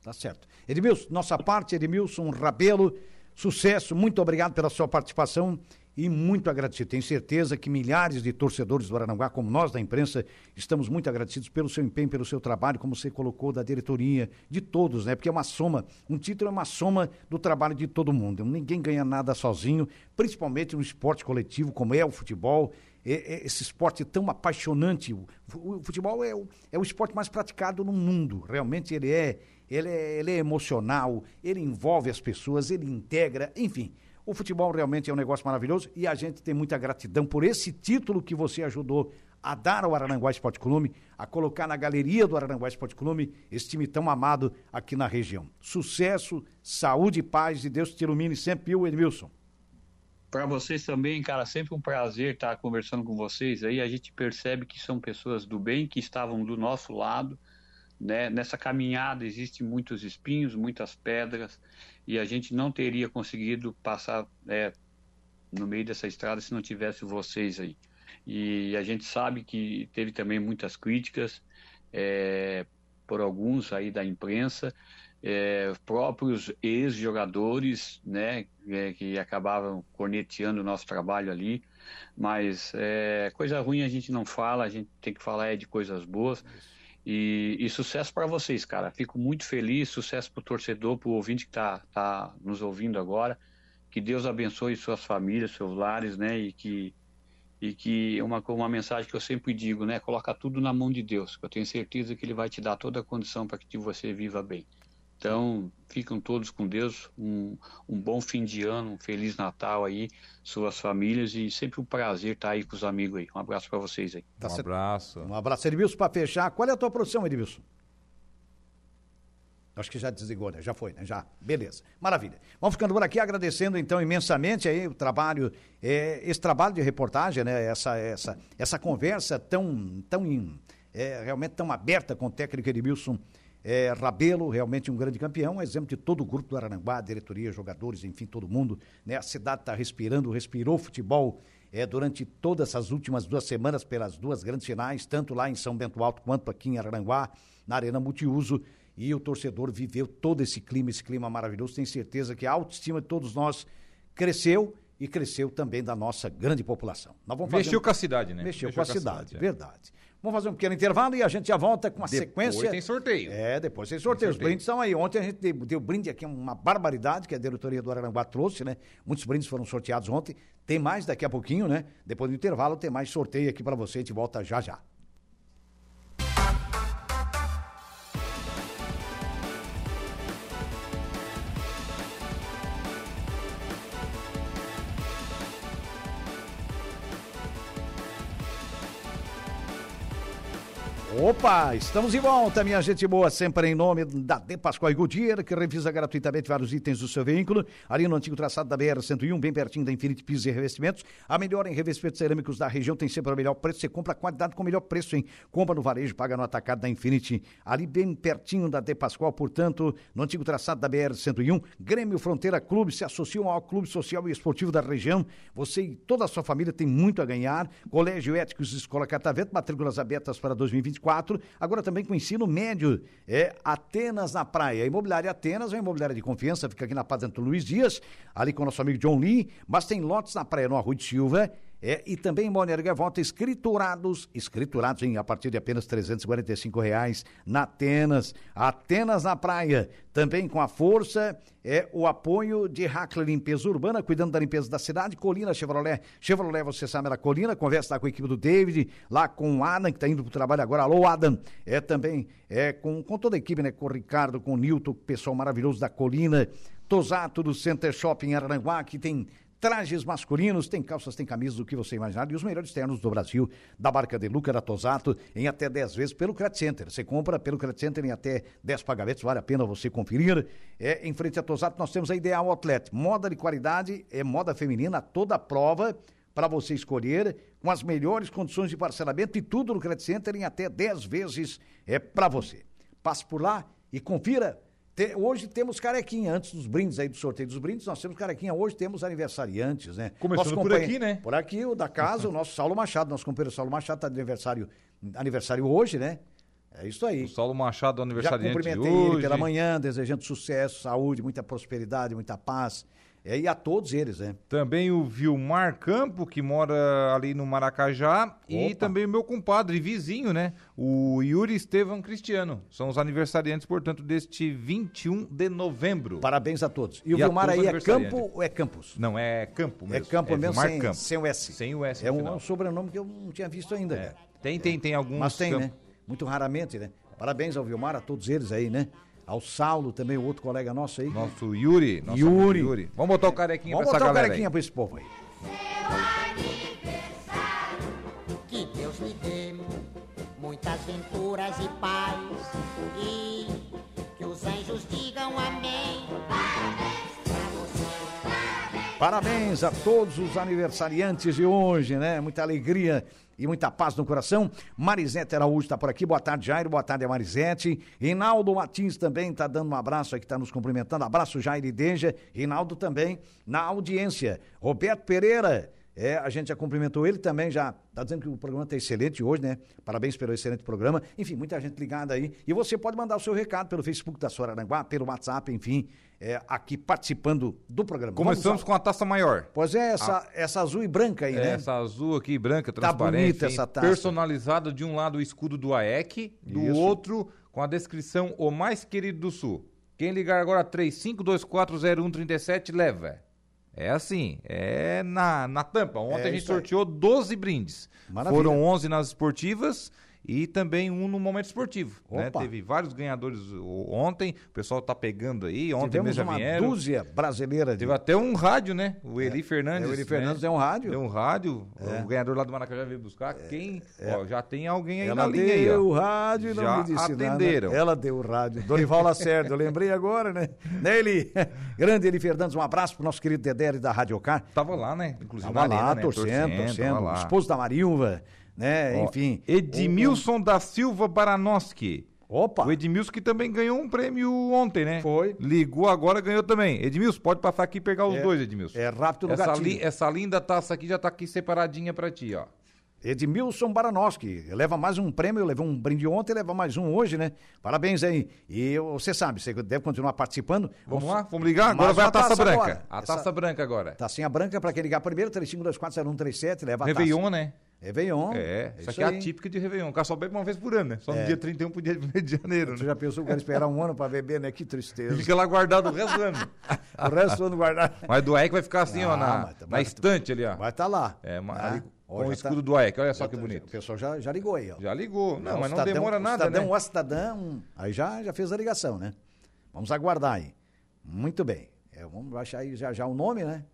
Speaker 1: Tá certo. Edmilson, nossa parte, Edmilson Rabelo, sucesso, muito obrigado pela sua participação e muito agradecido. Tenho certeza que milhares de torcedores do Aranaguá, como nós da imprensa, estamos muito agradecidos pelo seu empenho, pelo seu trabalho, como você colocou, da diretoria, de todos, né? Porque é uma soma, um título é uma soma do trabalho de todo mundo. Ninguém ganha nada sozinho, principalmente no esporte coletivo, como é o futebol. É, é esse esporte tão apaixonante. O, o futebol é o, é o esporte mais praticado no mundo. Realmente ele é, ele é, ele é emocional, ele envolve as pessoas, ele integra, enfim. O futebol realmente é um negócio maravilhoso e a gente tem muita gratidão por esse título que você ajudou a dar ao Araranguá Esporte Clube, a colocar na galeria do Araranguá Esporte Clube esse time tão amado aqui na região. Sucesso, saúde e paz e Deus te ilumine sempre, o Edmilson.
Speaker 3: Para vocês também, cara, sempre um prazer estar conversando com vocês. Aí a gente percebe que são pessoas do bem que estavam do nosso lado né? Nessa caminhada existem muitos espinhos, muitas pedras, e a gente não teria conseguido passar é, no meio dessa estrada se não tivesse vocês aí. E a gente sabe que teve também muitas críticas é, por alguns aí da imprensa, é, próprios ex-jogadores, né, é, que acabavam corneteando o nosso trabalho ali, mas é, coisa ruim a gente não fala, a gente tem que falar é de coisas boas. E, e sucesso para vocês, cara. Fico muito feliz, sucesso para o torcedor, para o ouvinte que está tá nos ouvindo agora. Que Deus abençoe suas famílias, seus lares, né? E que, e que uma, uma mensagem que eu sempre digo, né? Coloca tudo na mão de Deus, que eu tenho certeza que Ele vai te dar toda a condição para que você viva bem. Então, ficam todos com Deus, um, um bom fim de ano, um Feliz Natal aí, suas famílias e sempre um prazer estar aí com os amigos aí. Um abraço para vocês aí.
Speaker 2: Tá um abraço.
Speaker 1: Um abraço, Edmilson, para fechar. Qual é a tua produção, Edmilson? Acho que já desligou, né? Já foi, né? Já. Beleza. Maravilha. Vamos ficando por aqui agradecendo então imensamente aí o trabalho, é, esse trabalho de reportagem, né? Essa, essa, essa conversa tão, tão é, realmente tão aberta com o técnico Edmilson é, Rabelo, realmente um grande campeão, um exemplo de todo o grupo do Arananguá, diretoria, jogadores, enfim, todo mundo. Né? A cidade está respirando, respirou futebol é, durante todas essas últimas duas semanas pelas duas grandes finais, tanto lá em São Bento Alto quanto aqui em Arananguá, na Arena Multiuso. E o torcedor viveu todo esse clima, esse clima maravilhoso. Tenho certeza que a autoestima de todos nós cresceu e cresceu também da nossa grande população.
Speaker 2: Mexeu um... com a cidade, né?
Speaker 1: Mexeu, Mexeu com a, com a cidade, cidade é. verdade. Vamos fazer um pequeno intervalo e a gente já volta com a
Speaker 2: depois
Speaker 1: sequência.
Speaker 2: Depois tem sorteio.
Speaker 1: É, depois tem sorteio. Os brindes estão aí. Ontem a gente deu, deu brinde aqui, uma barbaridade que a diretoria do Araranguá trouxe, né? Muitos brindes foram sorteados ontem. Tem mais daqui a pouquinho, né? Depois do intervalo tem mais sorteio aqui para você. A gente volta já já. Opa, estamos de volta, minha gente boa, sempre em nome da De Pascoal Goodyear, que revisa gratuitamente vários itens do seu veículo, ali no antigo traçado da BR-101, bem pertinho da Infinite Pisos e Revestimentos. A melhor em revestimentos cerâmicos da região tem sempre o melhor preço, você compra a qualidade com o melhor preço, hein? Compra no varejo, paga no atacado da Infinite, ali bem pertinho da De Pascoal, portanto, no antigo traçado da BR-101, Grêmio Fronteira Clube se associam ao Clube Social e Esportivo da região. Você e toda a sua família tem muito a ganhar. Colégio Éticos Escola Catavento, matrículas abertas para 2024 agora também com ensino médio. É Atenas na Praia. A Imobiliária Atenas é uma imobiliária de confiança, fica aqui na Paz Antônio Luiz Dias, ali com o nosso amigo John Lee, mas tem lotes na praia no Arroio de Silva. É, e também em Balneário escriturados, escriturados em a partir de apenas R$ reais na Atenas. Atenas na praia, também com a força, é o apoio de Hackler Limpeza Urbana, cuidando da limpeza da cidade, Colina Chevrolet. Chevrolet, você sabe, era Colina, conversa lá com a equipe do David, lá com o Adam, que está indo para o trabalho agora. Alô, Adam. É também é com, com toda a equipe, né? Com o Ricardo, com o Nilton, pessoal maravilhoso da Colina. Tosato do Center Shopping Aranguá, que tem trajes masculinos, tem calças, tem camisas, o que você imaginar, e os melhores ternos do Brasil, da marca de Luca da Tosato, em até 10 vezes pelo Credit Center. Você compra pelo Credit Center em até 10 pagamentos, vale a pena você conferir. É, em frente a Tosato nós temos a Ideal Outlet, moda de qualidade, é moda feminina, toda prova para você escolher, com as melhores condições de parcelamento e tudo no Credit Center em até 10 vezes é para você. Passe por lá e confira te, hoje temos carequinha, antes dos brindes aí, do sorteio dos brindes, nós temos carequinha. Hoje temos aniversariantes, né?
Speaker 2: Começando por aqui, né?
Speaker 1: Por aqui, o da casa, o nosso Saulo Machado, nosso companheiro Saulo Machado está de aniversário, aniversário hoje, né? É isso aí.
Speaker 2: O Saulo Machado, aniversariante
Speaker 1: Já cumprimentei
Speaker 2: hoje.
Speaker 1: ele pela manhã, desejando sucesso, saúde, muita prosperidade, muita paz. É, e a todos eles, né?
Speaker 2: Também o Vilmar Campo, que mora ali no Maracajá. Opa. E também o meu compadre, vizinho, né? O Yuri Estevam Cristiano. São os aniversariantes, portanto, deste 21 de novembro.
Speaker 1: Parabéns a todos. E o e Vilmar aí é Campo ou é Campos?
Speaker 2: Não, é Campo mesmo.
Speaker 1: É Campo
Speaker 2: é
Speaker 1: mesmo, sem, Campo. sem o S.
Speaker 2: Sem o S.
Speaker 1: É um, um, sobrenome que eu não tinha visto ainda. É.
Speaker 2: Tem, tem, tem alguns.
Speaker 1: Mas tem, né? Muito raramente, né? Parabéns ao Vilmar, a todos eles aí, né? Ao Saulo também, o outro colega nosso aí.
Speaker 2: Nosso Yuri.
Speaker 1: Nosso Yuri. Yuri.
Speaker 2: Vamos botar o carequinha Vamos pra essa galera
Speaker 1: Vamos botar o carequinha aí. pra esse povo aí.
Speaker 4: Que Deus lhe dê muitas venturas e paz e que os anjos digam amém.
Speaker 1: Parabéns a todos os aniversariantes de hoje, né? Muita alegria e muita paz no coração. Marisete Araújo está por aqui. Boa tarde, Jairo. Boa tarde, Marisete. Rinaldo Martins também está dando um abraço aqui, está nos cumprimentando. Abraço, Jairo e Deja. Rinaldo também na audiência. Roberto Pereira. É, a gente já cumprimentou ele também, já está dizendo que o programa está excelente hoje, né? Parabéns pelo excelente programa. Enfim, muita gente ligada aí. E você pode mandar o seu recado pelo Facebook da Sora Aranguá, pelo WhatsApp, enfim é, aqui participando do programa.
Speaker 2: Começamos com a taça maior.
Speaker 1: Pois é, essa, a... essa azul e branca aí,
Speaker 2: é,
Speaker 1: né?
Speaker 2: Essa azul aqui, branca, transparente. Tá bonita essa taça. Personalizada de um lado o escudo do AEC, do Isso. outro com a descrição O Mais Querido do Sul. Quem ligar agora 35240137 leva. É assim, é na, na tampa. Ontem é a gente sorteou 12 brindes. Maravilha. Foram 11 nas esportivas e também um no momento esportivo. Né? Teve vários ganhadores ontem, o pessoal tá pegando aí, ontem
Speaker 1: Tivemos
Speaker 2: mesmo
Speaker 1: uma
Speaker 2: vieram.
Speaker 1: dúzia brasileira. De...
Speaker 2: Teve até um rádio, né? O Eli é. Fernandes.
Speaker 1: É, o Eli Fernandes né? é um rádio.
Speaker 2: Deu um rádio, é. o ganhador lá do Maracajá veio buscar. Quem, é. ó, já tem alguém aí
Speaker 1: Ela
Speaker 2: na linha aí,
Speaker 1: ó. o rádio e não já me disse atenderam. Nada. Ela deu o rádio. Dorival Lacerda, eu lembrei agora, né? né Eli? Grande Eli Fernandes, um abraço pro nosso querido Dedé da Rádio Car.
Speaker 2: Tava lá, né?
Speaker 1: Inclusive Tava lá, né? torcendo, torcendo. torcendo. Esposo da Marilva né? Ó, Enfim.
Speaker 2: Edmilson o... da Silva Baranoski.
Speaker 1: Opa!
Speaker 2: O Edmilson que também ganhou um prêmio ontem, né?
Speaker 1: Foi.
Speaker 2: Ligou agora, ganhou também. Edmilson, pode passar aqui e pegar os
Speaker 1: é,
Speaker 2: dois, Edmilson.
Speaker 1: É rápido no
Speaker 2: essa,
Speaker 1: li,
Speaker 2: essa linda taça aqui já tá aqui separadinha pra ti, ó.
Speaker 1: Edmilson Baranoski, leva mais um prêmio, levou um brinde ontem, leva mais um hoje, né? Parabéns aí. E você sabe, você deve continuar participando.
Speaker 2: Vamos, vamos lá, vamos ligar? Agora vai a taça, taça branca. Agora. A taça Essa... branca agora.
Speaker 1: Tacinha branca, pra quem ligar primeiro, 35240137, leva a
Speaker 2: Réveillon,
Speaker 1: taça.
Speaker 2: né?
Speaker 1: Réveillon.
Speaker 2: É, é isso aqui é atípico de Réveillon. O cara só bebe uma vez por ano, né? Só é. no dia 31 pro dia 1 de janeiro.
Speaker 1: Você né? já pensou que cara esperar um ano pra beber, né? Que tristeza.
Speaker 2: Fica lá guardado o resto do ano.
Speaker 1: o resto do ano guardado.
Speaker 2: Mas do AEC vai ficar assim, ó, na, tá, na estante ali, ó.
Speaker 1: Vai estar tá lá.
Speaker 2: É, mas ah, ali, com o escudo tá, do AEC, olha só que
Speaker 1: tá,
Speaker 2: bonito.
Speaker 1: O pessoal já, já ligou aí, ó.
Speaker 2: Já ligou. Não, não mas não cidadão, demora nada,
Speaker 1: cidadão,
Speaker 2: né?
Speaker 1: O cidadão, aí já, já fez a ligação, né? Vamos aguardar aí. Muito bem. É, vamos baixar aí já, já o nome, né?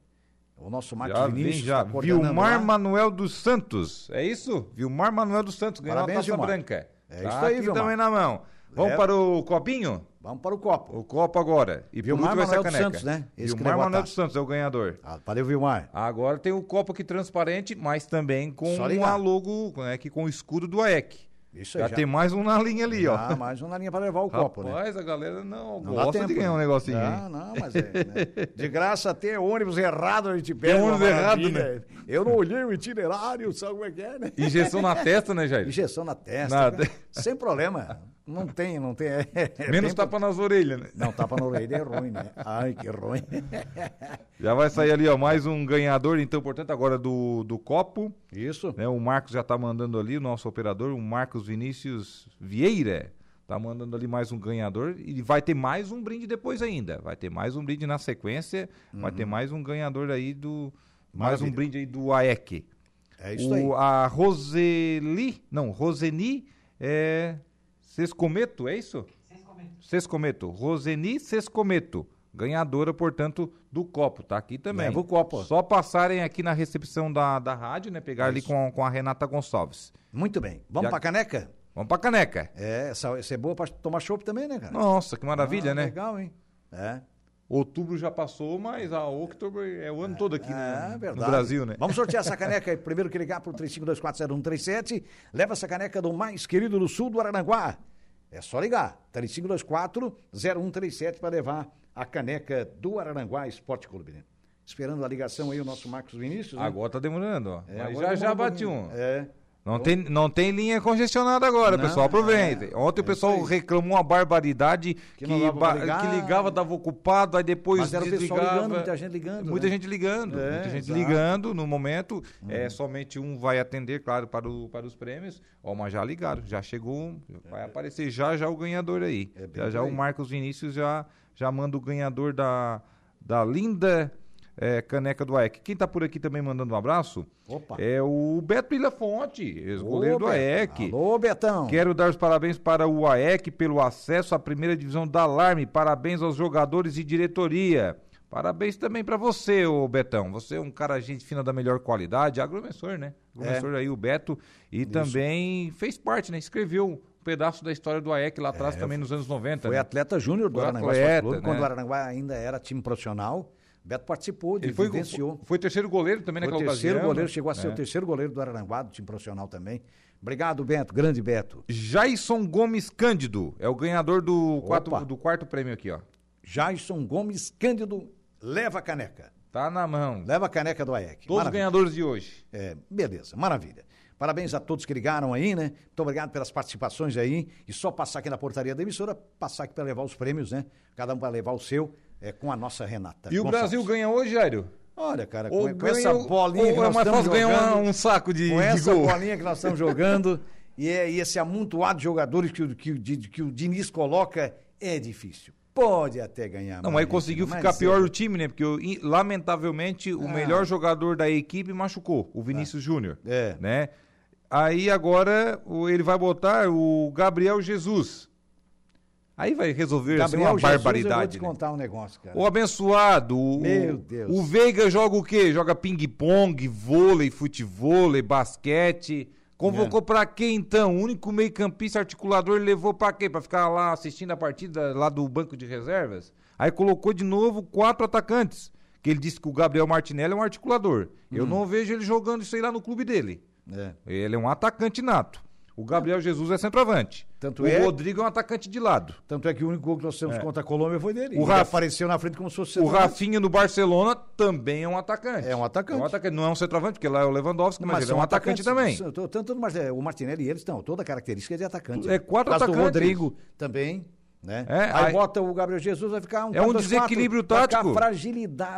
Speaker 1: O nosso Marcos já Vinícius.
Speaker 2: já. Tá Vilmar lá. Manuel dos Santos. É isso? Vilmar Manuel dos Santos ganhou Parabéns, a taça Vilmar. branca.
Speaker 1: É tá isso aí,
Speaker 2: aqui Vilmar. também na mão. Vamos é. para o copinho?
Speaker 1: Vamos para o copo.
Speaker 2: O copo agora.
Speaker 1: E Vilmar a caneca. Santos, né?
Speaker 2: Esse Vilmar Manuel dos Santos é o ganhador.
Speaker 1: Ah, valeu, Vilmar.
Speaker 2: Agora tem o copo aqui transparente, mas também com um logo, né, que com o escudo do AEC. Isso aí, já, já, tem mais um na linha ali, já, ó.
Speaker 1: mais um na linha para levar o Rapaz, copo, né?
Speaker 2: Mas a galera não, não gosta tempo, de ganhar um negocinho.
Speaker 1: Não, não, mas é. Né? De graça até ônibus errado a gente pega.
Speaker 2: Tem ônibus errado, né?
Speaker 1: Eu não olhei o itinerário, sabe como é que é, né?
Speaker 2: Injeção na testa, né, Jair?
Speaker 1: Injeção na testa. Nada. Sem problema. Não tem, não tem. É,
Speaker 2: é Menos tapa nas orelhas, né?
Speaker 1: Não, tapa na orelha é ruim, né? Ai, que ruim.
Speaker 2: Já vai sair ali, ó, mais um ganhador, então, portanto, agora do, do copo.
Speaker 1: Isso.
Speaker 2: Né, o Marcos já tá mandando ali, o nosso operador, o Marcos Vinícius Vieira. Tá mandando ali mais um ganhador e vai ter mais um brinde depois ainda. Vai ter mais um brinde na sequência, uhum. vai ter uhum. mais um ganhador aí do. Mais Maravilha. um brinde aí do AEC.
Speaker 1: É isso o, aí.
Speaker 2: A Roseli, não, Roseni é, Sescometo, é isso? Sescometo. Sescometo. Roseni Sescometo. ganhadora, portanto, do copo. Tá aqui também.
Speaker 1: Leva o copo.
Speaker 2: Só passarem aqui na recepção da, da rádio, né? Pegar ali com, com a Renata Gonçalves.
Speaker 1: Muito bem. Vamos
Speaker 2: Já-
Speaker 1: pra caneca?
Speaker 2: Vamos pra caneca.
Speaker 1: É, essa, essa é boa pra tomar chopp também, né, cara?
Speaker 2: Nossa, que maravilha,
Speaker 1: Ah,
Speaker 2: né?
Speaker 1: Legal, hein? É.
Speaker 2: Outubro já passou, mas a outubro é o ano todo aqui
Speaker 1: É,
Speaker 2: né?
Speaker 1: verdade.
Speaker 2: no Brasil, né?
Speaker 1: Vamos sortear essa caneca. Primeiro que ligar pro 35240137, leva essa caneca do mais querido do sul do Aranaguá. É só ligar. 35240137 para levar a caneca do Araranguá Esporte Clube. Né? Esperando a ligação aí o nosso Marcos Vinícius. né?
Speaker 2: Agora tá demorando, ó.
Speaker 1: É, agora
Speaker 2: já já bati um.
Speaker 1: É.
Speaker 2: Não tem, não tem linha congestionada agora,
Speaker 1: Não,
Speaker 2: pessoal. Aproveitem.
Speaker 1: é,
Speaker 2: Ontem o
Speaker 1: é
Speaker 2: pessoal
Speaker 1: isso aí.
Speaker 2: reclamou uma barbaridade
Speaker 1: Que
Speaker 2: que, ba-
Speaker 1: ligar.
Speaker 2: que ligava, dava ocupado, aí depois
Speaker 1: Mas era o pessoal
Speaker 2: desligava.
Speaker 1: ligando, muita gente ligando,
Speaker 2: Muita
Speaker 1: né?
Speaker 2: gente ligando.
Speaker 1: É,
Speaker 2: muita gente
Speaker 1: exato. Uhum.
Speaker 2: ligando no momento. É, somente um vai atender, claro, para, o, para os prêmios. Ó, mas já ligaram, já chegou. Vai aparecer já já o ganhador aí.
Speaker 1: É
Speaker 2: já já
Speaker 1: por
Speaker 2: o
Speaker 1: aí.
Speaker 2: Marcos Vinícius já, já manda o ganhador da, da linda é, caneca do AEC. Quem tá por aqui também mandando um abraço
Speaker 1: Opa.
Speaker 2: é o Beto Ilha Fonte, ex-goleiro do. AEC.
Speaker 1: Alô, Betão.
Speaker 2: Quero dar os parabéns para o AEC pelo acesso à primeira divisão da Alarme. Parabéns aos jogadores e diretoria. Parabéns também para você, ô Betão. Você é um cara gente fina da melhor qualidade, agromensor, né? Agromensor aí, o Beto. E também fez parte, né? Escreveu um pedaço da história do AEC lá atrás também nos anos 90.
Speaker 1: Foi
Speaker 2: né?
Speaker 1: atleta júnior do Aranaguá
Speaker 2: atleta,
Speaker 1: Clube,
Speaker 2: né?
Speaker 1: quando o Aranaguá ainda era time profissional. Beto participou,
Speaker 2: Ele foi,
Speaker 1: vivenciou.
Speaker 2: foi terceiro goleiro também
Speaker 1: Foi
Speaker 2: naquela
Speaker 1: terceiro
Speaker 2: ocasião.
Speaker 1: goleiro,
Speaker 2: né?
Speaker 1: chegou a ser
Speaker 2: É.
Speaker 1: o terceiro goleiro do Araranguá, do time profissional também. Obrigado, Beto, grande Beto.
Speaker 2: Jason Gomes Cândido é o ganhador do, quatro, do quarto prêmio aqui, ó.
Speaker 1: Jason Gomes Cândido, leva a caneca.
Speaker 2: Tá na mão.
Speaker 1: Leva a caneca do AEC.
Speaker 2: Todos os
Speaker 1: Maravilha.
Speaker 2: ganhadores de hoje.
Speaker 1: É, beleza, maravilha. Parabéns a todos que ligaram aí, né? Muito obrigado pelas participações aí. E só passar aqui na portaria da emissora, passar aqui para levar os prêmios, né? Cada um vai levar o seu, é, com a nossa Renata.
Speaker 2: E o. Brasil ganha hoje, Jairo?
Speaker 1: Olha, cara, com, com essa bolinha que
Speaker 2: é
Speaker 1: nós
Speaker 2: mais
Speaker 1: estamos jogando,
Speaker 2: uma- um saco de,
Speaker 1: com
Speaker 2: de
Speaker 1: essa
Speaker 2: gol.
Speaker 1: bolinha que nós estamos jogando e, é, e esse amontoado de jogadores que, o- que, o Di- que o Diniz coloca, é difícil. Pode até ganhar
Speaker 2: Não,
Speaker 1: mais,
Speaker 2: aí conseguiu
Speaker 1: mas
Speaker 2: ficar
Speaker 1: é-
Speaker 2: pior o time, né? Porque, in- lamentavelmente, o
Speaker 1: Ah.
Speaker 2: melhor jogador da equipe machucou, o Vinícius Júnior.
Speaker 1: É.
Speaker 2: Né? Aí agora o- ele vai botar o Gabriel Jesus. Aí vai resolver assim,
Speaker 1: Gabriel
Speaker 2: uma
Speaker 1: Jesus, eu vou
Speaker 2: barbaridade.
Speaker 1: te
Speaker 2: né?
Speaker 1: contar um negócio, cara.
Speaker 2: O abençoado, o,
Speaker 1: Meu Deus.
Speaker 2: o Veiga joga o quê? Joga ping-pong, vôlei, futevôlei, basquete. Convocou
Speaker 1: É.
Speaker 2: pra quê então? O único meio-campista articulador levou pra quê? Pra ficar lá assistindo a partida lá do banco de reservas? Aí colocou de novo quatro atacantes. Que ele disse que o Gabriel Martinelli é um articulador.
Speaker 1: Hum.
Speaker 2: Eu não vejo ele jogando isso aí lá no clube dele.
Speaker 1: É.
Speaker 2: Ele é um atacante nato. O Gabriel Jesus é centroavante.
Speaker 1: Tanto
Speaker 2: o
Speaker 1: é-
Speaker 2: Rodrigo é um atacante de lado.
Speaker 1: Tanto é que o único gol que nós temos contra a Colômbia foi dele.
Speaker 2: É. O Rafa-
Speaker 1: apareceu na frente como se fosse
Speaker 2: O. Rafinha no Barcelona também é um atacante.
Speaker 1: É um atacante.
Speaker 2: É um atacante. Não é um centroavante, porque lá é o Lewandowski, mas, ele é um atacante
Speaker 1: atacantes,
Speaker 2: também.
Speaker 1: Tanto mas, é, o Martinelli e eles estão, toda a característica é de atacante.
Speaker 2: É quatro atacantes.
Speaker 1: Rodrigo também, né?
Speaker 2: É,
Speaker 1: aí,
Speaker 2: aí-
Speaker 1: bota o Gabriel Jesus, vai ficar um
Speaker 2: É um
Speaker 1: 4-2-4,
Speaker 2: desequilíbrio
Speaker 1: vai ficar
Speaker 2: tático.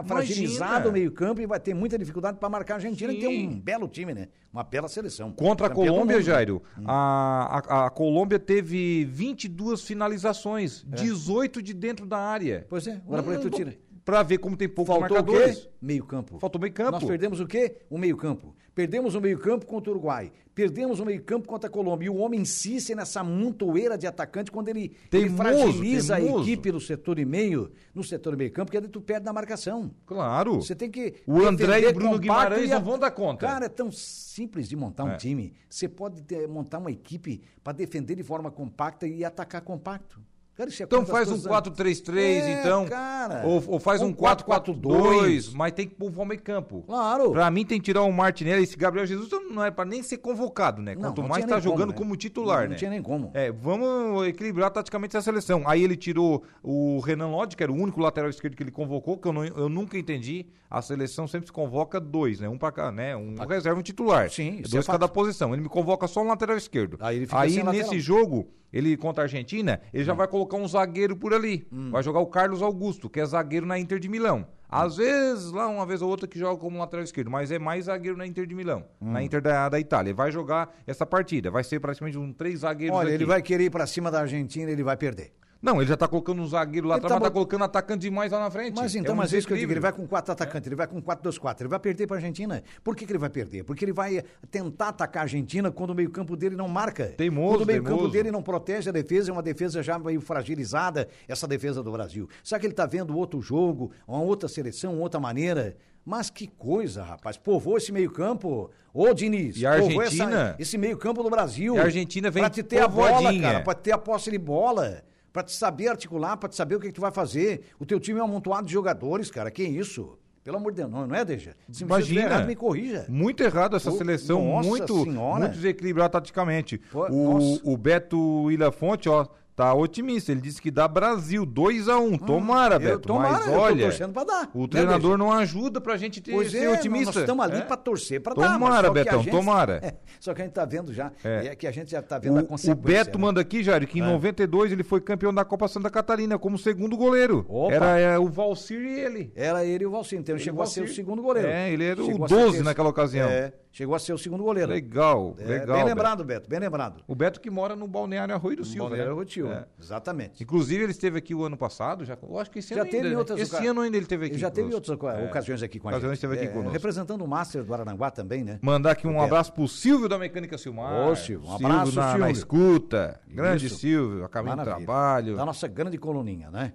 Speaker 1: fragilizado o meio-campo e vai ter muita dificuldade para marcar a Argentina, que tem
Speaker 2: Sim.
Speaker 1: um belo time, né? Uma bela seleção.
Speaker 2: Contra a Colômbia. Jairo,
Speaker 1: Hum.
Speaker 2: a, a, a Colômbia teve 22 finalizações, 18 de dentro da área.
Speaker 1: É. Pois é, agora aí tu tira.
Speaker 2: Pra ver como tem poucos
Speaker 1: Faltou o
Speaker 2: marcadores.
Speaker 1: quê? Meio-campo.
Speaker 2: Faltou meio-campo.
Speaker 1: Nós perdemos o quê? O meio-campo. Perdemos o meio-campo contra o Uruguai. Perdemos o meio-campo contra a Colômbia. E o homem insiste nessa montoeira de atacante quando ele, ele
Speaker 2: Teimoso,
Speaker 1: fragiliza
Speaker 2: teimoso.
Speaker 1: a equipe no setor e meio, no setor e meio-campo, porque aí tu perde na marcação.
Speaker 2: Claro.
Speaker 1: Você tem que.
Speaker 2: O André e o Bruno Guimarães
Speaker 1: e a-
Speaker 2: não vão dar conta.
Speaker 1: Cara, é tão simples de montar um
Speaker 2: É.
Speaker 1: time. Você pode ter- montar uma equipe para defender de forma compacta e atacar compacto. Cara, é
Speaker 2: Então faz um
Speaker 1: coisas-
Speaker 2: 4-3-3,
Speaker 1: É,
Speaker 2: então.
Speaker 1: cara.
Speaker 2: Ou, ou faz um
Speaker 1: Um
Speaker 2: 4-4-2, mas tem que povoar o meio campo.
Speaker 1: Claro.
Speaker 2: Pra mim tem que tirar o Martinelli. Esse Gabriel Jesus não é pra nem ser convocado, né?
Speaker 1: Não,
Speaker 2: Quanto
Speaker 1: não
Speaker 2: mais
Speaker 1: tinha
Speaker 2: tá
Speaker 1: como,
Speaker 2: jogando
Speaker 1: né?
Speaker 2: como titular,
Speaker 1: Não
Speaker 2: né?
Speaker 1: tinha nem como.
Speaker 2: É, vamos equilibrar taticamente essa seleção. Aí ele tirou o Renan Lodge, que era o único lateral esquerdo que ele convocou, que eu, não- eu nunca entendi. A seleção sempre se convoca dois, né? Um pra cá, né? Um reserva e um titular.
Speaker 1: Sim, isso
Speaker 2: Dois
Speaker 1: é
Speaker 2: cada posição. Ele me convoca só um lateral esquerdo.
Speaker 1: Aí ele fica sem
Speaker 2: nesse
Speaker 1: lateral.
Speaker 2: jogo, ele contra a Argentina, ele
Speaker 1: Hum.
Speaker 2: já vai colocar um zagueiro por ali. Vai jogar o Carlos Augusto, que é zagueiro na Inter de Milão. Às vezes, lá uma vez ou outra que joga como lateral esquerdo, mas é mais zagueiro na Inter de Milão,
Speaker 1: Hum.
Speaker 2: na Inter da, da Itália. Vai jogar essa partida. Vai ser praticamente um três zagueiros
Speaker 1: Olha,
Speaker 2: aqui.
Speaker 1: ele vai querer ir pra cima da Argentina, ele vai perder.
Speaker 2: Não, ele já tá colocando um zagueiro lá atrás,
Speaker 1: tá
Speaker 2: mas tá colocando atacante demais lá na frente.
Speaker 1: Mas então,
Speaker 2: um
Speaker 1: mas é isso que eu digo, ele vai com quatro atacantes, ele vai com 4-2-4, ele vai perder para a Argentina. Por que, que ele vai perder? Porque ele vai tentar atacar a Argentina quando o meio-campo dele não marca.
Speaker 2: Teimoso,
Speaker 1: quando o meio-campo dele não protege a defesa, é uma defesa já meio fragilizada, essa defesa do Brasil. Será que ele tá vendo outro jogo, uma outra seleção, outra maneira? Mas que coisa, rapaz. Povoou esse meio-campo. Ô, Diniz.
Speaker 2: E a Argentina?
Speaker 1: essa- esse meio-campo do Brasil.
Speaker 2: E a Argentina vem
Speaker 1: Pra te ter a bola, cara. Pra ter a posse de bola. Pra te saber articular, pra te saber o que, que tu vai fazer. O teu time é um amontoado de jogadores, cara. Que isso? Pelo amor de Deus, não, não é, Deja? Se
Speaker 2: Imagina.
Speaker 1: errado, me corrija.
Speaker 2: Muito errado essa
Speaker 1: Ô,
Speaker 2: seleção,
Speaker 1: nossa
Speaker 2: muito,
Speaker 1: senhora.
Speaker 2: muito desequilibrada taticamente.
Speaker 1: Pô, nossa.
Speaker 2: O, o Beto Ilha Fonte, ó, tá otimista. Ele disse que dá Brasil 2 a 1 Tomara,
Speaker 1: Hum, Eu-
Speaker 2: Beto.
Speaker 1: tomara,
Speaker 2: mas olha,
Speaker 1: dar,
Speaker 2: o
Speaker 1: né,
Speaker 2: treinador não ajuda pra gente ter,
Speaker 1: Pois
Speaker 2: ser
Speaker 1: é,
Speaker 2: otimista.
Speaker 1: nós estamos ali
Speaker 2: É.
Speaker 1: pra torcer pra dar.
Speaker 2: Tomara,
Speaker 1: só que a
Speaker 2: Betão,
Speaker 1: gente-
Speaker 2: tomara.
Speaker 1: só que a gente tá vendo já,
Speaker 2: É.
Speaker 1: é, que a gente já tá vendo a
Speaker 2: O, o
Speaker 1: consequência.
Speaker 2: Beto
Speaker 1: né?
Speaker 2: manda aqui, Jair, que em
Speaker 1: É.
Speaker 2: 92 ele foi campeão da Copa Santa Catarina como segundo goleiro.
Speaker 1: Opa.
Speaker 2: Era é, o Valcir e ele.
Speaker 1: Era ele e o Valcinho, então ele chegou a
Speaker 2: Valcir.
Speaker 1: ser o segundo goleiro.
Speaker 2: É, ele era o
Speaker 1: Chegou a ser
Speaker 2: 12
Speaker 1: esse-
Speaker 2: naquela ocasião.
Speaker 1: É, chegou a ser o segundo goleiro.
Speaker 2: Legal,
Speaker 1: É,
Speaker 2: legal.
Speaker 1: Bem
Speaker 2: Beto.
Speaker 1: lembrado, Beto, bem lembrado.
Speaker 2: O Beto que mora no Balneário Arroio do Silva.
Speaker 1: Balneário
Speaker 2: né?
Speaker 1: Rotil,
Speaker 2: É.
Speaker 1: exatamente.
Speaker 2: Inclusive, ele esteve aqui o ano passado, já, eu acho que esse
Speaker 1: Já
Speaker 2: ano
Speaker 1: teve
Speaker 2: ainda, né?
Speaker 1: outras
Speaker 2: Esse ano ainda ele teve aqui.
Speaker 1: Ele já teve outras
Speaker 2: É.
Speaker 1: ocasiões aqui com a gente.
Speaker 2: esteve aqui conosco.
Speaker 1: Representando o Master do Aranguá também, né?
Speaker 2: Mandar aqui um
Speaker 1: Beto.
Speaker 2: abraço pro Silvio da Mecânica Silmar.
Speaker 1: Ô, Silvio, um abraço,
Speaker 2: Silvio na,
Speaker 1: Silvio.
Speaker 2: na escuta. Grande
Speaker 1: Isso.
Speaker 2: Silvio, a caminho do trabalho.
Speaker 1: Da nossa grande coloninha, né?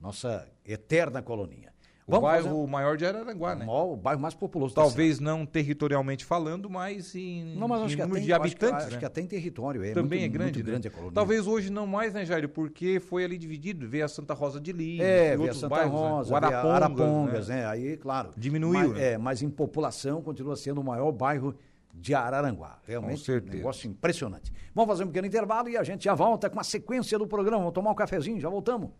Speaker 1: Nossa eterna coloninha.
Speaker 2: O bairro
Speaker 1: fazer
Speaker 2: maior de Araranguá, né?
Speaker 1: o bairro mais populoso
Speaker 2: Talvez não territorialmente falando, mas em,
Speaker 1: Não, mas
Speaker 2: em número
Speaker 1: até,
Speaker 2: de
Speaker 1: acho que-
Speaker 2: habitantes,
Speaker 1: acho,
Speaker 2: né?
Speaker 1: que até em território. É
Speaker 2: Também
Speaker 1: muito,
Speaker 2: é grande, né?
Speaker 1: grande a colônia.
Speaker 2: Talvez hoje não mais, né, Jair? Porque foi ali dividido, veio a Santa Rosa de Lima,
Speaker 1: É, via
Speaker 2: outros
Speaker 1: Santa
Speaker 2: bairros, né?
Speaker 1: Rosa, via
Speaker 2: Arapongas,
Speaker 1: Arapongas,
Speaker 2: né?
Speaker 1: né? Aí, claro.
Speaker 2: Diminuiu,
Speaker 1: Mas,
Speaker 2: né?
Speaker 1: É, mas em população continua sendo o maior bairro de Araranguá. Realmente, um negócio impressionante. Vamos fazer um pequeno intervalo e a gente já volta com a sequência do programa. Vamos tomar um cafezinho, já voltamos.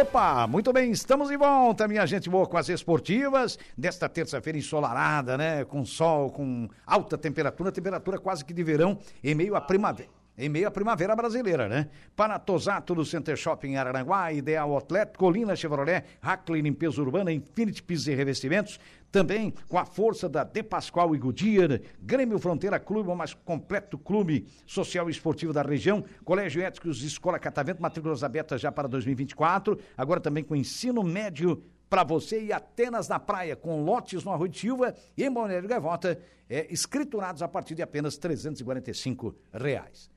Speaker 1: Opa, muito bem, estamos de volta, minha gente boa, com as esportivas desta terça-feira ensolarada, né? Com sol, com alta temperatura, temperatura quase que de verão, em meio à primavera. Em meio à primavera brasileira, né? Para Tosato do Center Shopping Araranguá, Ideal Outlet, Colina Chevrolet, Hackley Limpeza Urbana, Infinity Pisos e Revestimentos, também com a força da De Pascoal e Goodyear, Grêmio Fronteira Clube, o mais completo clube social e esportivo da região, Colégio Éticos, Escola Catavento, matrículas abertas já para 2024, agora também com ensino médio para você e Atenas na Praia, com lotes no Arroio de Silva e em Balneário Gaivota, é, escriturados a partir de apenas 345 reais.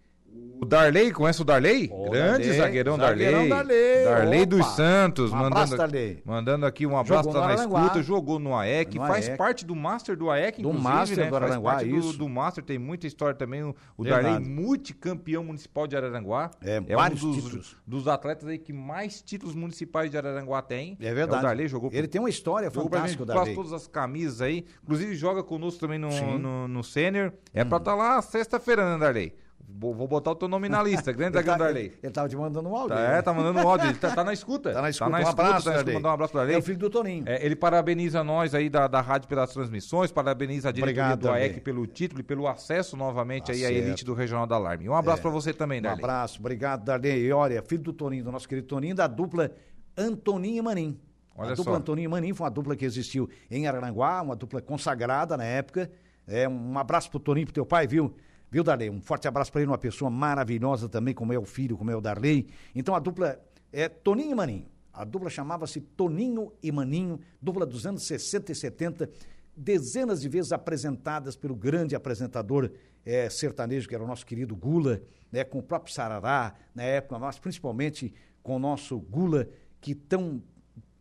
Speaker 2: O Darley, conhece o Darley?
Speaker 1: Ô,
Speaker 2: Grande
Speaker 1: Darley,
Speaker 2: zagueirão Darley.
Speaker 1: zagueirão Darley,
Speaker 2: Darley
Speaker 1: opa.
Speaker 2: dos Santos.
Speaker 1: Um
Speaker 2: mandando,
Speaker 1: abraço, Darley.
Speaker 2: mandando aqui um abraço, tá
Speaker 1: no
Speaker 2: na escuta, jogou no AEC,
Speaker 1: No
Speaker 2: faz
Speaker 1: AEC.
Speaker 2: parte do Master do AEC,
Speaker 1: Do
Speaker 2: inclusive,
Speaker 1: Master
Speaker 2: né?
Speaker 1: do
Speaker 2: Faz
Speaker 1: Araranguá,
Speaker 2: parte do,
Speaker 1: isso.
Speaker 2: do Master, tem muita história também. O, o. Darley, multicampeão municipal de Araranguá.
Speaker 1: É,
Speaker 2: um
Speaker 1: vários
Speaker 2: dos,
Speaker 1: títulos.
Speaker 2: dos atletas aí que mais títulos municipais de Araranguá tem.
Speaker 1: É verdade.
Speaker 2: o Darley jogou
Speaker 1: Ele tem uma história fantástica, o
Speaker 2: quase
Speaker 1: Darley.
Speaker 2: todas as camisas aí. Inclusive joga conosco também no,
Speaker 1: Sim. Hum.
Speaker 2: no, no Sênior. É pra estar lá sexta-feira, né, Darley? Vou, botar o teu nome na lista. Grande zagueiro
Speaker 1: tá,
Speaker 2: Darley.
Speaker 1: ele, ele tava te mandando um áudio.
Speaker 2: Tá,
Speaker 1: né?
Speaker 2: é, tá mandando um áudio. Ele tá, tá na escuta.
Speaker 1: Tá na escuta.
Speaker 2: Tá
Speaker 1: um
Speaker 2: na
Speaker 1: abraço,
Speaker 2: tá na escuta. Mandar um abraço pro Darley.
Speaker 1: É o filho do Toninho.
Speaker 2: É, ele parabeniza nós aí da, da rádio pelas transmissões, parabeniza a diretoria
Speaker 1: Obrigado,
Speaker 2: do AEC pelo título e pelo acesso novamente
Speaker 1: Tá
Speaker 2: aí à
Speaker 1: certo.
Speaker 2: elite do Regional da Alarme. Um abraço pra você também,
Speaker 1: Um
Speaker 2: Darley.
Speaker 1: abraço, obrigado, Darley. E olha, filho do Toninho, do nosso querido Toninho, da dupla Antoninho e Manim.
Speaker 2: Olha
Speaker 1: a dupla
Speaker 2: só.
Speaker 1: Antoninho e Manim foi uma dupla que existiu em Araranguá, uma dupla consagrada na época. É, um abraço pro Toninho, pro teu pai, viu? Viu, Darley? Um forte abraço para ele, uma pessoa maravilhosa também, como é o filho, como é o Darley. Então a dupla é Toninho e Maninho. A dupla chamava-se Toninho e Maninho, dupla dos anos 60 e 70, dezenas de vezes apresentadas pelo grande apresentador eh, sertanejo, que era o nosso querido Gula, né, com o próprio Sarará, na época, mas principalmente com o nosso Gula, que tão,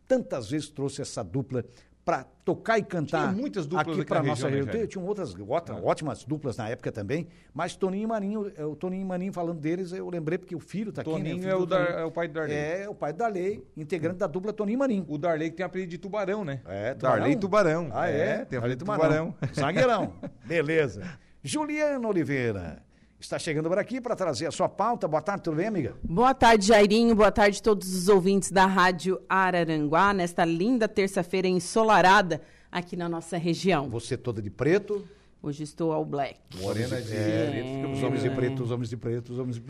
Speaker 1: tantas vezes trouxe essa dupla para tocar e cantar
Speaker 2: Tinha muitas duplas
Speaker 1: aqui
Speaker 2: aqui
Speaker 1: para nossa
Speaker 2: região, né,
Speaker 1: região.
Speaker 2: Jair?
Speaker 1: Tinham outras ótimas, ótimas duplas na época também, mas Toninho e Maninho, eh, o Toninho e Maninho falando deles, eu lembrei porque o filho tá aqui, né?
Speaker 2: Toninho
Speaker 1: filho
Speaker 2: é o, Dar- é o pai do Darley.
Speaker 1: É, o pai do Darley, integrante da dupla Toninho e Maninho.
Speaker 2: O Darley que tem apelido de Tubarão, né?
Speaker 1: É,
Speaker 2: Darley Tubarão.
Speaker 1: Ah, é?
Speaker 2: tem
Speaker 1: Darley
Speaker 2: apelido de Tubarão.
Speaker 1: Zagueirão. Beleza. Juliana Oliveira está chegando por aqui para trazer a sua pauta. Boa tarde, tudo bem, amiga?
Speaker 5: Boa tarde, Jairinho. Boa tarde a todos os ouvintes da Rádio Araranguá, nesta linda terça-feira ensolarada aqui na nossa região.
Speaker 1: Você toda de preto.
Speaker 5: Hoje estou ao black.
Speaker 2: Morena de
Speaker 1: É,
Speaker 2: preto,
Speaker 1: Os homens de preto, os homens de preto, os homens de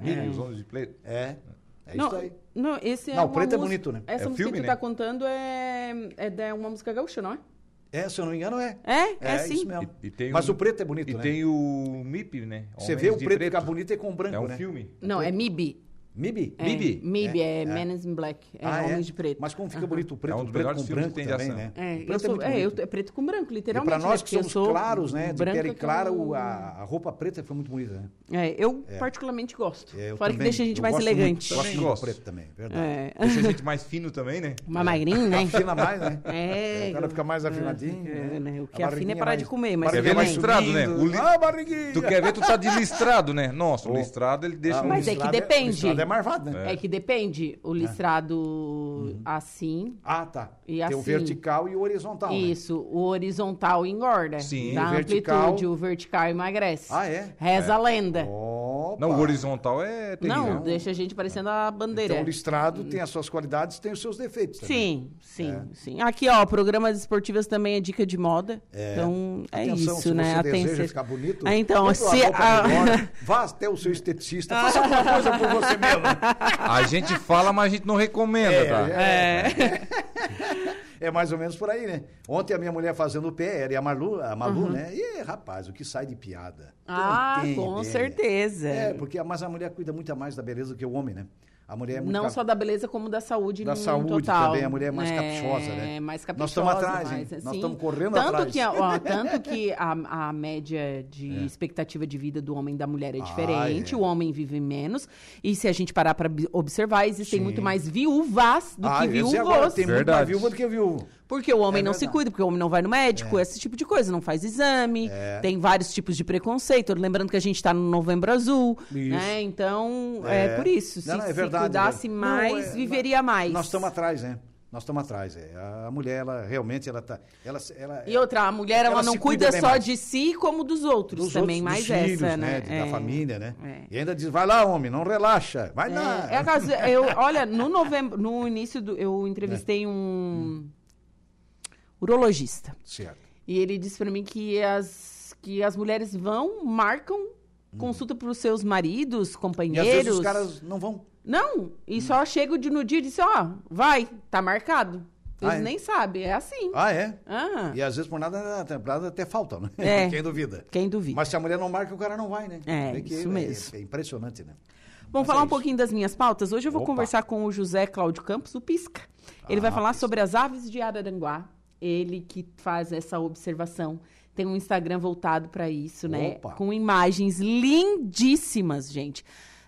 Speaker 2: Milho, os homens de preto.
Speaker 1: É, é
Speaker 5: não,
Speaker 1: isso aí.
Speaker 5: não, esse é
Speaker 1: Não, o
Speaker 5: uma
Speaker 1: preto é
Speaker 5: música-
Speaker 1: bonito, né?
Speaker 5: Essa
Speaker 2: É
Speaker 5: música
Speaker 2: filme,
Speaker 5: que tu
Speaker 2: né?
Speaker 5: tá contando é, é da uma música gaúcha, não é?
Speaker 1: É, se eu não me engano, é.
Speaker 5: É, é, sim.
Speaker 1: isso mesmo.
Speaker 2: E- e tem
Speaker 1: Mas
Speaker 2: um-
Speaker 1: o preto é bonito,
Speaker 2: E
Speaker 1: né?
Speaker 2: tem o MIP, né?
Speaker 1: Você
Speaker 2: Homens
Speaker 1: vê o
Speaker 2: de
Speaker 1: preto ficar bonito é com o branco,
Speaker 2: É um
Speaker 1: né?
Speaker 2: filme.
Speaker 5: Não, é MIB.
Speaker 1: MIB?
Speaker 5: É,
Speaker 2: MIB?
Speaker 5: MIB, é,
Speaker 1: É, é.
Speaker 5: Men in Black. É
Speaker 1: Ah,
Speaker 5: Homens de Preto.
Speaker 1: Mas como fica bonito o preto,
Speaker 2: É um dos
Speaker 1: preto
Speaker 2: melhores
Speaker 1: com
Speaker 2: filmes
Speaker 1: branco
Speaker 2: que tem de
Speaker 1: também,
Speaker 2: ação.
Speaker 1: né?
Speaker 5: É, eu
Speaker 1: preto
Speaker 5: sou, é, eu, é preto com branco,
Speaker 1: E
Speaker 5: literalmente.
Speaker 1: pra nós
Speaker 5: né?
Speaker 1: que
Speaker 5: Porque eu
Speaker 1: somos claros, né, de pele
Speaker 5: que
Speaker 1: clara,
Speaker 5: eu-
Speaker 1: o- a, a roupa preta foi muito bonita, né?
Speaker 5: É, eu particularmente gosto.
Speaker 1: É, eu
Speaker 5: Fora que deixa a gente
Speaker 1: eu
Speaker 5: mais
Speaker 1: gosto
Speaker 5: elegante.
Speaker 1: Muito,
Speaker 2: Também
Speaker 1: muito do
Speaker 2: gosto.
Speaker 1: preto também, verdade.
Speaker 5: É.
Speaker 2: Deixa a gente mais fino também, né?
Speaker 5: Uma magrinha, né?
Speaker 1: Afina mais, né?
Speaker 5: É.
Speaker 1: O cara fica mais afinadinho.
Speaker 5: É,
Speaker 1: né?
Speaker 5: né? O que afina é parar de comer, mas
Speaker 2: Quer ver listrado, né?
Speaker 1: Ah, barriguinha!
Speaker 2: Tu quer ver, tu tá de listrado, né? Nossa, o listrado ele deixa
Speaker 1: Ah.
Speaker 5: Mas é que depende.
Speaker 1: O é marvado, né?
Speaker 5: É que depende. O listrado assim,
Speaker 1: Ah, tá.
Speaker 5: E
Speaker 1: Tem o
Speaker 5: assim.
Speaker 1: vertical e o horizontal, né?
Speaker 5: isso. O horizontal engorda.
Speaker 2: Sim.
Speaker 5: Dá
Speaker 1: O vertical-
Speaker 5: amplitude. O vertical emagrece.
Speaker 1: Ah, é?
Speaker 5: Reza a lenda.
Speaker 1: Opa!
Speaker 2: Não, o horizontal é terrível.
Speaker 5: Não, deixa a gente parecendo a bandeira.
Speaker 1: Então o listrado tem as suas qualidades, tem os seus defeitos também.
Speaker 5: Sim, sim,
Speaker 1: É.
Speaker 5: sim. Aqui, ó, programas esportivos também é dica de moda. Então, é
Speaker 1: Atenção,
Speaker 5: isso,
Speaker 1: se
Speaker 5: né?
Speaker 1: você deseja
Speaker 5: Atenção.
Speaker 1: ficar bonito,
Speaker 5: Ah, então, se a-
Speaker 1: melhor, vá até o seu esteticista, faça alguma coisa por você mesmo.
Speaker 2: A gente fala, mas a gente não recomenda,
Speaker 1: É,
Speaker 2: tá?
Speaker 5: É.
Speaker 1: É mais ou menos por aí, né? Ontem a minha mulher fazendo o pé, ela e a Malu, a Malu né? E, rapaz, o que sai de piada.
Speaker 5: Uhum. Ah, com
Speaker 1: ideia.
Speaker 5: certeza.
Speaker 1: É, porque, mas a mulher cuida muito mais da beleza do que o homem, né? A mulher é muito
Speaker 5: Não
Speaker 1: cap-
Speaker 5: só da beleza, como da saúde
Speaker 1: Da
Speaker 5: no
Speaker 1: saúde
Speaker 5: total.
Speaker 1: também, a mulher é mais caprichosa, né?
Speaker 5: É, mais
Speaker 1: Nós
Speaker 5: caprichosa.
Speaker 1: estamos atrás, hein?
Speaker 5: mais,
Speaker 1: Nós
Speaker 5: assim.
Speaker 1: estamos correndo
Speaker 5: tanto
Speaker 1: atrás.
Speaker 5: Que, ó, tanto que a, a média de expectativa de vida do homem e da mulher é
Speaker 1: Ah,
Speaker 5: diferente.
Speaker 1: é.
Speaker 5: O homem vive menos. E se a gente parar para observar, existem
Speaker 1: Sim.
Speaker 5: muito mais viúvas do
Speaker 1: Ah,
Speaker 5: que
Speaker 1: agora
Speaker 5: viúvos.
Speaker 1: tem muito mais
Speaker 2: Verdade.
Speaker 1: viúva do que viúvo.
Speaker 5: Porque o homem
Speaker 1: É
Speaker 5: não se
Speaker 1: verdade.
Speaker 5: cuida, porque o homem não vai no médico, esse tipo de coisa, não faz exame, tem vários tipos de preconceito. Lembrando que a gente está no novembro azul,
Speaker 1: Isso.
Speaker 5: né? Então, é, por isso. Se,
Speaker 1: Não, não, é
Speaker 5: se cuidasse
Speaker 1: né?
Speaker 5: mais,
Speaker 1: Não, é,
Speaker 5: viveria mais.
Speaker 1: Nós estamos atrás, né? Nós estamos atrás. É. A mulher, ela realmente, ela tá. Ela, ela,
Speaker 5: E outra, a mulher, ela,
Speaker 1: Ela
Speaker 5: não
Speaker 1: se
Speaker 5: cuida,
Speaker 1: cuida
Speaker 5: só
Speaker 1: mais.
Speaker 5: de si, como dos outros
Speaker 1: dos
Speaker 5: também,
Speaker 1: outros,
Speaker 5: mais
Speaker 1: filhos,
Speaker 5: essa, né?
Speaker 1: Da
Speaker 5: É.
Speaker 1: família, né?
Speaker 5: É.
Speaker 1: E ainda diz, vai lá, homem, não relaxa. Vai lá.
Speaker 5: É, é eu, olha, no novembro, no início do, eu entrevistei um urologista.
Speaker 1: Certo.
Speaker 5: E ele disse pra mim que as, que as mulheres vão, marcam consulta pros seus maridos,
Speaker 1: E
Speaker 5: companheiros.
Speaker 1: às vezes os caras não vão.
Speaker 5: Não, e só chego de, no dia e disse, ó, vai, tá marcado. Eles
Speaker 1: Ah, é?
Speaker 5: nem sabem, é assim.
Speaker 1: Ah, é?
Speaker 5: Ah,
Speaker 1: E às vezes por nada, nada até falta, né?
Speaker 5: É.
Speaker 1: Quem duvida.
Speaker 5: quem duvida.
Speaker 1: Mas se a mulher não marca, o cara não vai, né?
Speaker 5: É,
Speaker 1: que
Speaker 5: isso mesmo.
Speaker 1: É, impressionante, né?
Speaker 5: Vamos
Speaker 1: Mas
Speaker 5: falar
Speaker 1: é
Speaker 5: um pouquinho das minhas pautas. Hoje eu vou
Speaker 1: Opa.
Speaker 5: conversar com o José Cláudio Campos, o Pisca. Ele vai
Speaker 1: Ah,
Speaker 5: falar
Speaker 1: Pisca.
Speaker 5: sobre as aves de Araranguá. Ele que faz essa observação. Tem um Instagram voltado para isso, né?
Speaker 1: Opa.
Speaker 5: Com imagens lindíssimas, gente.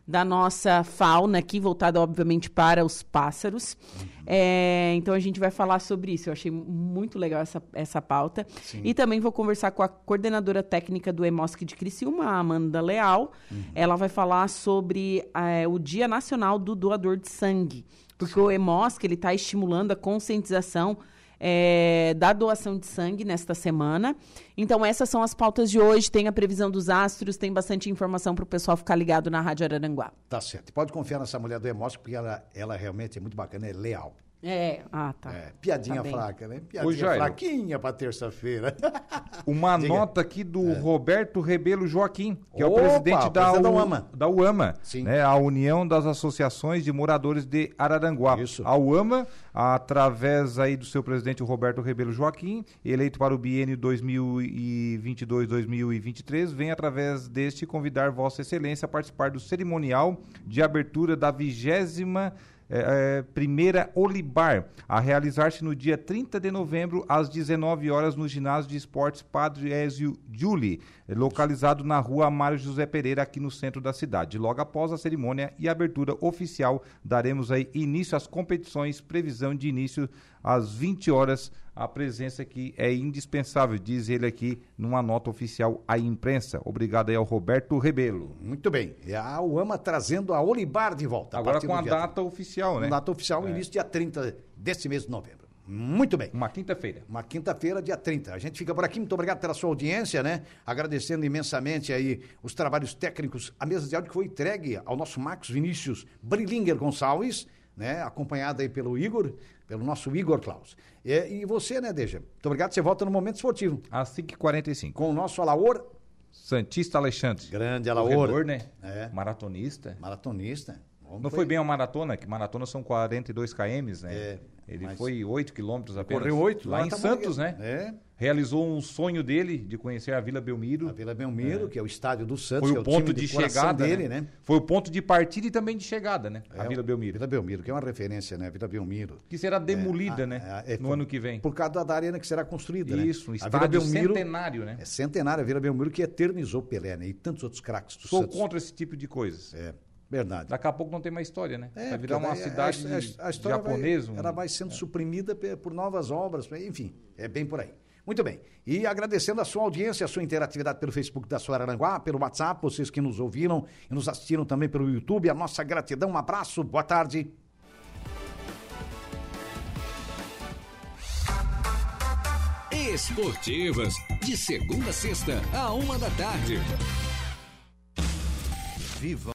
Speaker 5: Da nossa fauna aqui, voltada, obviamente, para os pássaros.
Speaker 1: Uhum.
Speaker 5: É, então, a gente vai falar sobre isso. Eu achei muito legal essa, essa pauta. E também vou conversar com a coordenadora técnica do EMOSC de Criciúma, a Amanda Leal.
Speaker 1: Uhum.
Speaker 5: Ela vai falar sobre eh, o Dia Nacional do Doador de Sangue. Porque o EMOSC está estimulando a conscientização eh, da doação de sangue nesta semana. Então, essas são as pautas de hoje. Tem a previsão dos astros, tem bastante informação para o pessoal ficar ligado na Rádio Araranguá.
Speaker 1: Tá certo. Pode confiar nessa mulher do Emócio, porque ela, ela realmente é muito bacana, é leal.
Speaker 5: É, ah, tá.
Speaker 1: É, piadinha
Speaker 5: Tá
Speaker 1: fraca, né? Piadinha
Speaker 2: Jairo.
Speaker 1: fraquinha pra terça-feira.
Speaker 2: Uma
Speaker 1: Diga.
Speaker 2: nota aqui do Roberto Rebelo Joaquim, que é o
Speaker 1: Opa,
Speaker 2: presidente da,
Speaker 1: presidente da UAMA.
Speaker 2: da UAMA,
Speaker 1: Sim.
Speaker 2: né, a União das Associações de Moradores de Araranguá.
Speaker 1: Isso.
Speaker 2: A UAMA, através aí do seu presidente o Roberto Rebelo Joaquim, eleito para o biênio 2022-2023, vem através deste convidar Vossa Excelência a participar do cerimonial de abertura da vigésima é, é, primeira Olibar, a realizar-se no dia 30 de novembro, às 19 horas, no ginásio de esportes Padre Ezio Giuli, localizado na rua Amário José Pereira, aqui no centro da cidade. Logo após a cerimônia e abertura oficial, daremos aí início às competições, previsão de início às 20 horas. A presença aqui é indispensável, diz ele aqui numa nota oficial à imprensa. Obrigado aí ao Roberto Rebelo.
Speaker 1: muito bem. E a UAMA trazendo a Olibar de volta.
Speaker 2: Agora
Speaker 1: partir
Speaker 2: com a data oficial,
Speaker 1: 30.
Speaker 2: né?
Speaker 1: Data oficial, início dia 30 desse mês de novembro. Muito bem.
Speaker 2: Uma quinta-feira.
Speaker 1: Uma quinta-feira, dia 30. A gente fica por aqui. Muito obrigado pela sua audiência, né? Agradecendo imensamente aí os trabalhos técnicos, a mesa de áudio que foi entregue ao nosso Marcos Vinícius Brilinger Gonçalves, né? Acompanhada aí pelo Igor, pelo nosso Igor Klaus. E, e você, né, Deja? Muito obrigado, você volta no Momento Esportivo.
Speaker 2: Às 5h45.
Speaker 1: Com o nosso Alaor,
Speaker 2: Santista Alexandre.
Speaker 1: grande Alaor.
Speaker 2: Corredor, né?
Speaker 1: É.
Speaker 2: Maratonista.
Speaker 1: Maratonista.
Speaker 2: Não foi bem uma maratona, que maratona são 42 km, né?
Speaker 1: É,
Speaker 2: Ele
Speaker 1: mas-
Speaker 2: foi 8 quilômetros apenas.
Speaker 1: Correu oito.
Speaker 2: Lá
Speaker 1: agora
Speaker 2: em
Speaker 1: tá
Speaker 2: Santos,
Speaker 1: bom.
Speaker 2: né?
Speaker 1: É.
Speaker 2: Realizou um sonho dele de conhecer a Vila Belmiro.
Speaker 1: A Vila Belmiro, que é o estádio do Santos,
Speaker 2: Foi
Speaker 1: que é
Speaker 2: o ponto de
Speaker 1: coração
Speaker 2: chegada,
Speaker 1: dele,
Speaker 2: né?
Speaker 1: né?
Speaker 2: Foi o ponto de partida e também de chegada, né? a
Speaker 1: É,
Speaker 2: Vila Belmiro.
Speaker 1: Vila Belmiro, que é uma referência, né? Vila Belmiro.
Speaker 2: Que será demolida,
Speaker 1: É,
Speaker 2: né?
Speaker 1: a- é,
Speaker 2: no
Speaker 1: por-
Speaker 2: ano que vem.
Speaker 1: Por causa da arena que será construída, né?
Speaker 2: Isso, um
Speaker 1: Vila
Speaker 2: estádio
Speaker 1: Belmiro
Speaker 2: centenário, né?
Speaker 1: É centenária, a Vila Belmiro que eternizou Pelé, né? E tantos outros craques do
Speaker 2: Sou
Speaker 1: Santos.
Speaker 2: contra esse tipo de coisas.
Speaker 1: É, verdade.
Speaker 2: Daqui a pouco não tem mais história, né?
Speaker 1: É,
Speaker 2: vai virar uma cidade
Speaker 1: a, a, a história
Speaker 2: japonesa.
Speaker 1: Vai,
Speaker 2: um-
Speaker 1: ela vai sendo suprimida pe- por novas obras, enfim, é bem por aí. Muito bem. E agradecendo a sua audiência, a sua interatividade pelo Facebook da sua Aranguá, pelo WhatsApp, vocês que nos ouviram e nos assistiram também pelo YouTube, a nossa gratidão, um abraço, boa tarde.
Speaker 6: Esportivas, de segunda a sexta, a uma da tarde.
Speaker 7: Viva